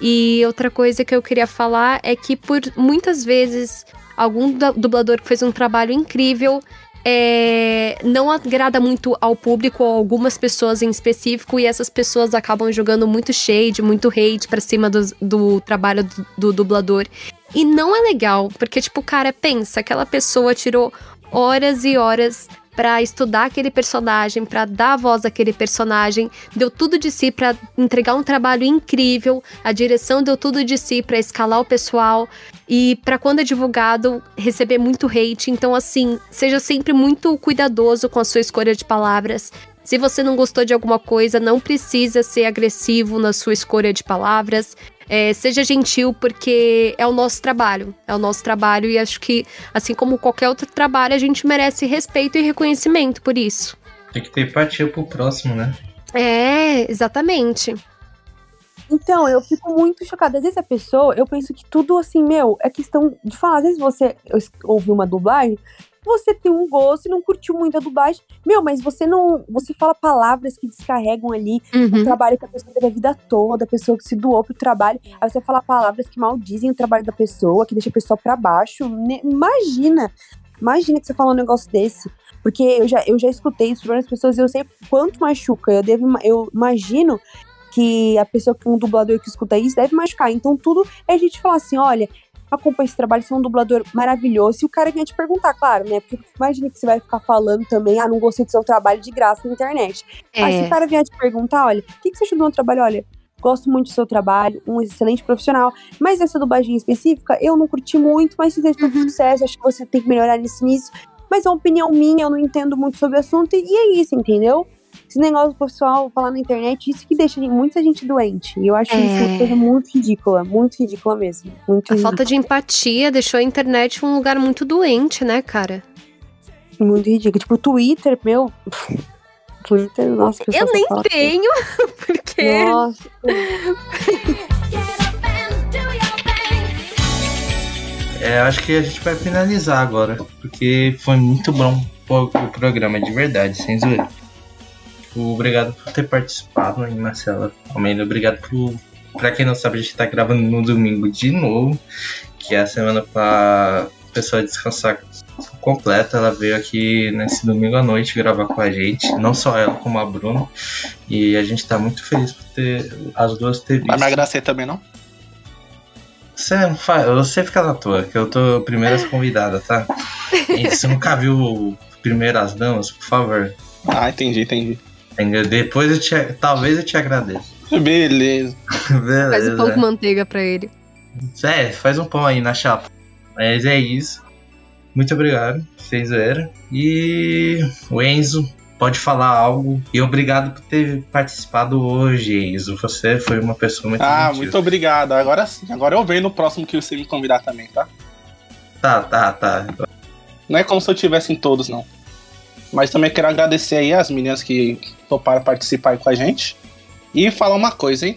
E outra coisa que eu queria falar é que por muitas vezes algum du- dublador que fez um trabalho incrível é, não agrada muito ao público ou algumas pessoas em específico e essas pessoas acabam jogando muito shade, muito hate pra cima do, do trabalho do, do dublador. E não é legal, porque, tipo, cara, pensa, aquela pessoa tirou horas e horas pra estudar aquele personagem, pra dar voz àquele personagem, deu tudo de si pra entregar um trabalho incrível, a direção deu tudo de si pra escalar o pessoal e pra quando é divulgado receber muito hate. Então assim, seja sempre muito cuidadoso com a sua escolha de palavras. Se você não gostou de alguma coisa, não precisa ser agressivo na sua escolha de palavras. É, seja gentil, porque é o nosso trabalho. É o nosso trabalho e acho que, assim como qualquer outro trabalho, a gente merece respeito e reconhecimento por isso. Tem que ter empatia pro próximo, né? É, exatamente. Então, eu fico muito chocada. Às vezes a pessoa, eu penso que tudo assim, meu, é questão de falar. Às vezes você ouve uma dublagem, você tem um gosto e não curtiu muito a dublagem. Meu, mas você não. Você fala palavras que descarregam ali o Uhum. trabalho que a pessoa teve a vida toda, a pessoa que se doou pro trabalho. Aí você fala palavras que maldizem o trabalho da pessoa, que deixa a pessoa pra baixo. Imagina! Imagina que você fala um negócio desse. Porque eu já, eu já escutei isso de várias pessoas e eu sei quanto machuca. Eu, devo, eu imagino que a pessoa que um dublador que escuta isso deve machucar. Então tudo é a gente falar assim: olha, acompanha esse trabalho, você é um dublador maravilhoso. E o cara vinha te perguntar, claro, né? Porque imagina que você vai ficar falando também, ah, não gostei do seu trabalho de graça na internet. Aí se o É. cara vier te perguntar, olha, o que, que você achou do meu trabalho? Olha, gosto muito do seu trabalho, um excelente profissional, mas essa dublagem específica eu não curti muito, mas desejo todo Uhum. sucesso, acho que você tem que melhorar nisso nisso. Mas é uma opinião minha, eu não entendo muito sobre o assunto, e é isso, entendeu? Esse negócio do pessoal falar na internet, isso que deixa muita gente doente. E eu acho isso É. uma coisa muito ridícula, muito ridícula mesmo. Muito A falta de empatia deixou a internet um lugar muito doente, né, cara? Muito ridículo. Tipo, o Twitter, meu. Twitter, nossa, Eu nem fala- tenho, porque. Nossa. É, acho que a gente vai finalizar agora, porque foi muito bom o o programa, de verdade, sem zoeira. Tipo, Obrigado por ter participado, hein, Marcela Almeida. Obrigado por. Pra quem não sabe, a gente tá gravando no domingo de novo, que é a semana pra pessoa descansar completa. Ela veio aqui nesse domingo à noite gravar com a gente, não só ela, como a Bruna. E a gente tá muito feliz por ter as duas ter visto. Vai me agradecer também, não? Você, você fica na tua, que eu tô primeiras convidada, tá? E você nunca viu Primeiras Damas, por favor. Ah, entendi, entendi. Depois eu te, talvez eu te agradeço. Beleza. Beleza. Faz o pão com manteiga pra ele. É, faz um pão aí na chapa. Mas é isso. Muito obrigado, sem zoeira. E o Enzo pode falar algo. E obrigado por ter participado hoje, Enzo. Você foi uma pessoa muito Ah, gentil. muito obrigado. Agora sim. Agora eu venho no próximo que você me convidar também, tá? Tá, tá, tá. Não é como se eu tivesse em todos, não. Mas também quero agradecer aí as meninas que toparam participar aí com a gente. E falar uma coisa, hein?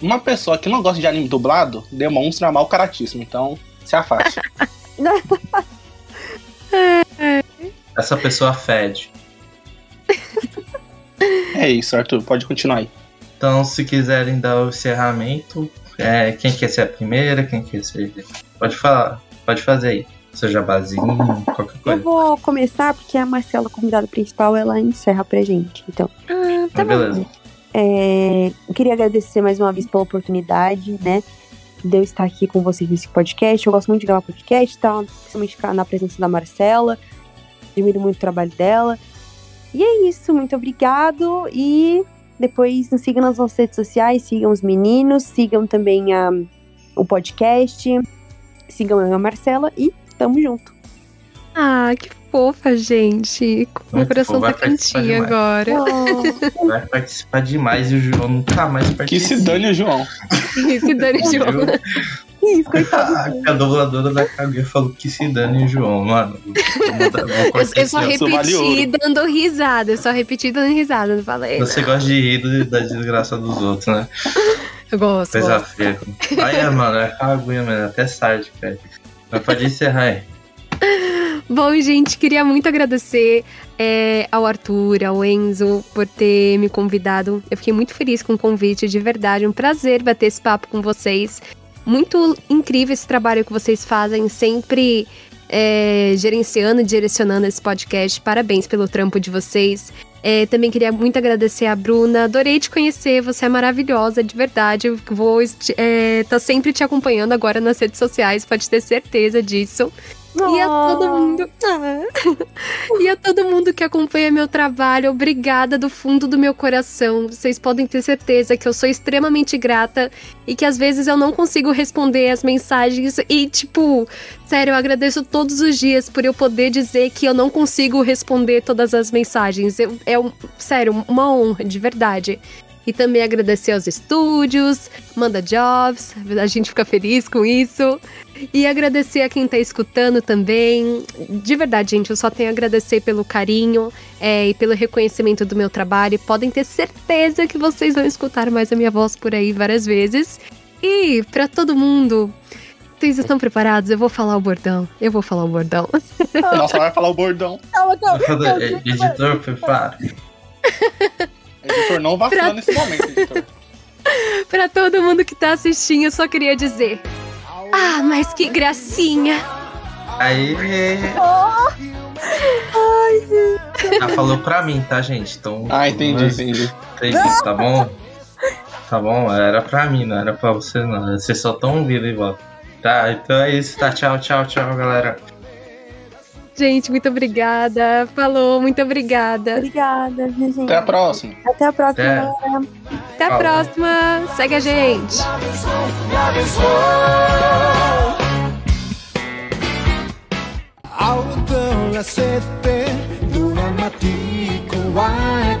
Uma pessoa que não gosta de anime dublado demonstra mau caratismo, então se afaste. Essa pessoa fede. é isso, Arthur. Pode continuar aí. Então, se quiserem dar o encerramento, é, quem quer ser a primeira, quem quer ser. Pode falar, pode fazer aí. Seu jabazinho, qualquer Eu coisa. vou começar porque a Marcela, convidada principal, ela encerra pra gente. Então, Ah, tá Mas beleza. é, eu queria agradecer mais uma vez pela oportunidade, né? De eu estar aqui com vocês nesse podcast. Eu gosto muito de gravar podcast, tá? Principalmente ficar na presença da Marcela. Admiro muito o trabalho dela. E é isso, muito obrigado. E Depois nos sigam nas nossas redes sociais, sigam os meninos, sigam também a, o podcast, sigam eu e a Marcela e tamo junto. Ah, que fofa, gente. Com o coração tá quentinho agora. Vai participar demais e o João nunca mais Que participa. se dane o João. Se dane, João. Que isso, coitado. A dubladora da Kaguya falou que se dane o João, mano. Eu, eu só repeti dando risada. Eu só repeti dando risada. Não falei. Você gosta de rir da desgraça dos outros, né? Eu gosto. Coisa gosto. feia. Aí, é, mano, é Kaguya, mano. Até tarde, cara. Mas pode encerrar aí. Bom, gente, queria muito agradecer é, ao Arthur, ao Enzo, por ter me convidado. Eu fiquei muito feliz com o convite, de verdade. Um prazer bater esse papo com vocês. Muito incrível esse trabalho que vocês fazem, sempre é, gerenciando e direcionando esse podcast. Parabéns pelo trampo de vocês. É, também queria muito agradecer a Bruna. Adorei te conhecer, você é maravilhosa, de verdade. Vou estar tá sempre te acompanhando agora nas redes sociais, pode ter certeza disso. E a todo mundo. Ah. e a todo mundo que acompanha meu trabalho, obrigada do fundo do meu coração. Vocês podem ter certeza que eu sou extremamente grata e que às vezes eu não consigo responder as mensagens. E, tipo, sério, eu agradeço todos os dias por eu poder dizer que eu não consigo responder todas as mensagens. Eu- é, um, sério, uma honra, de verdade. E também agradecer aos estúdios, manda jobs, a gente fica feliz com isso. E agradecer a quem tá escutando também. De verdade, gente, eu só tenho a agradecer pelo carinho é, e pelo reconhecimento do meu trabalho. Podem ter certeza que vocês vão escutar mais a minha voz por aí várias vezes. E pra todo mundo, vocês estão preparados? Eu vou falar o bordão. Eu vou falar o bordão. Nossa, vai falar o bordão. Calma, calma. calma. Editor, prepara. Editor, não vacila nesse momento, editor. Pra todo mundo que tá assistindo, eu só queria dizer. Ah, mas que gracinha! Aí. Ela falou pra mim, tá, gente? Então. Ah, entendi, mas- entendi. entendi, Tá bom? Tá bom? Era pra mim, não era pra você, não. Vocês só tão ouvindo e volta. Tá, então é isso, tá? Tchau, tchau, tchau, galera. Gente, muito obrigada. Falou, muito obrigada. Obrigada, gente? Até a próxima. Até a próxima, Até. galera. Até a Falou. próxima. Segue a gente. Auto la sette Lunan mati Kuwai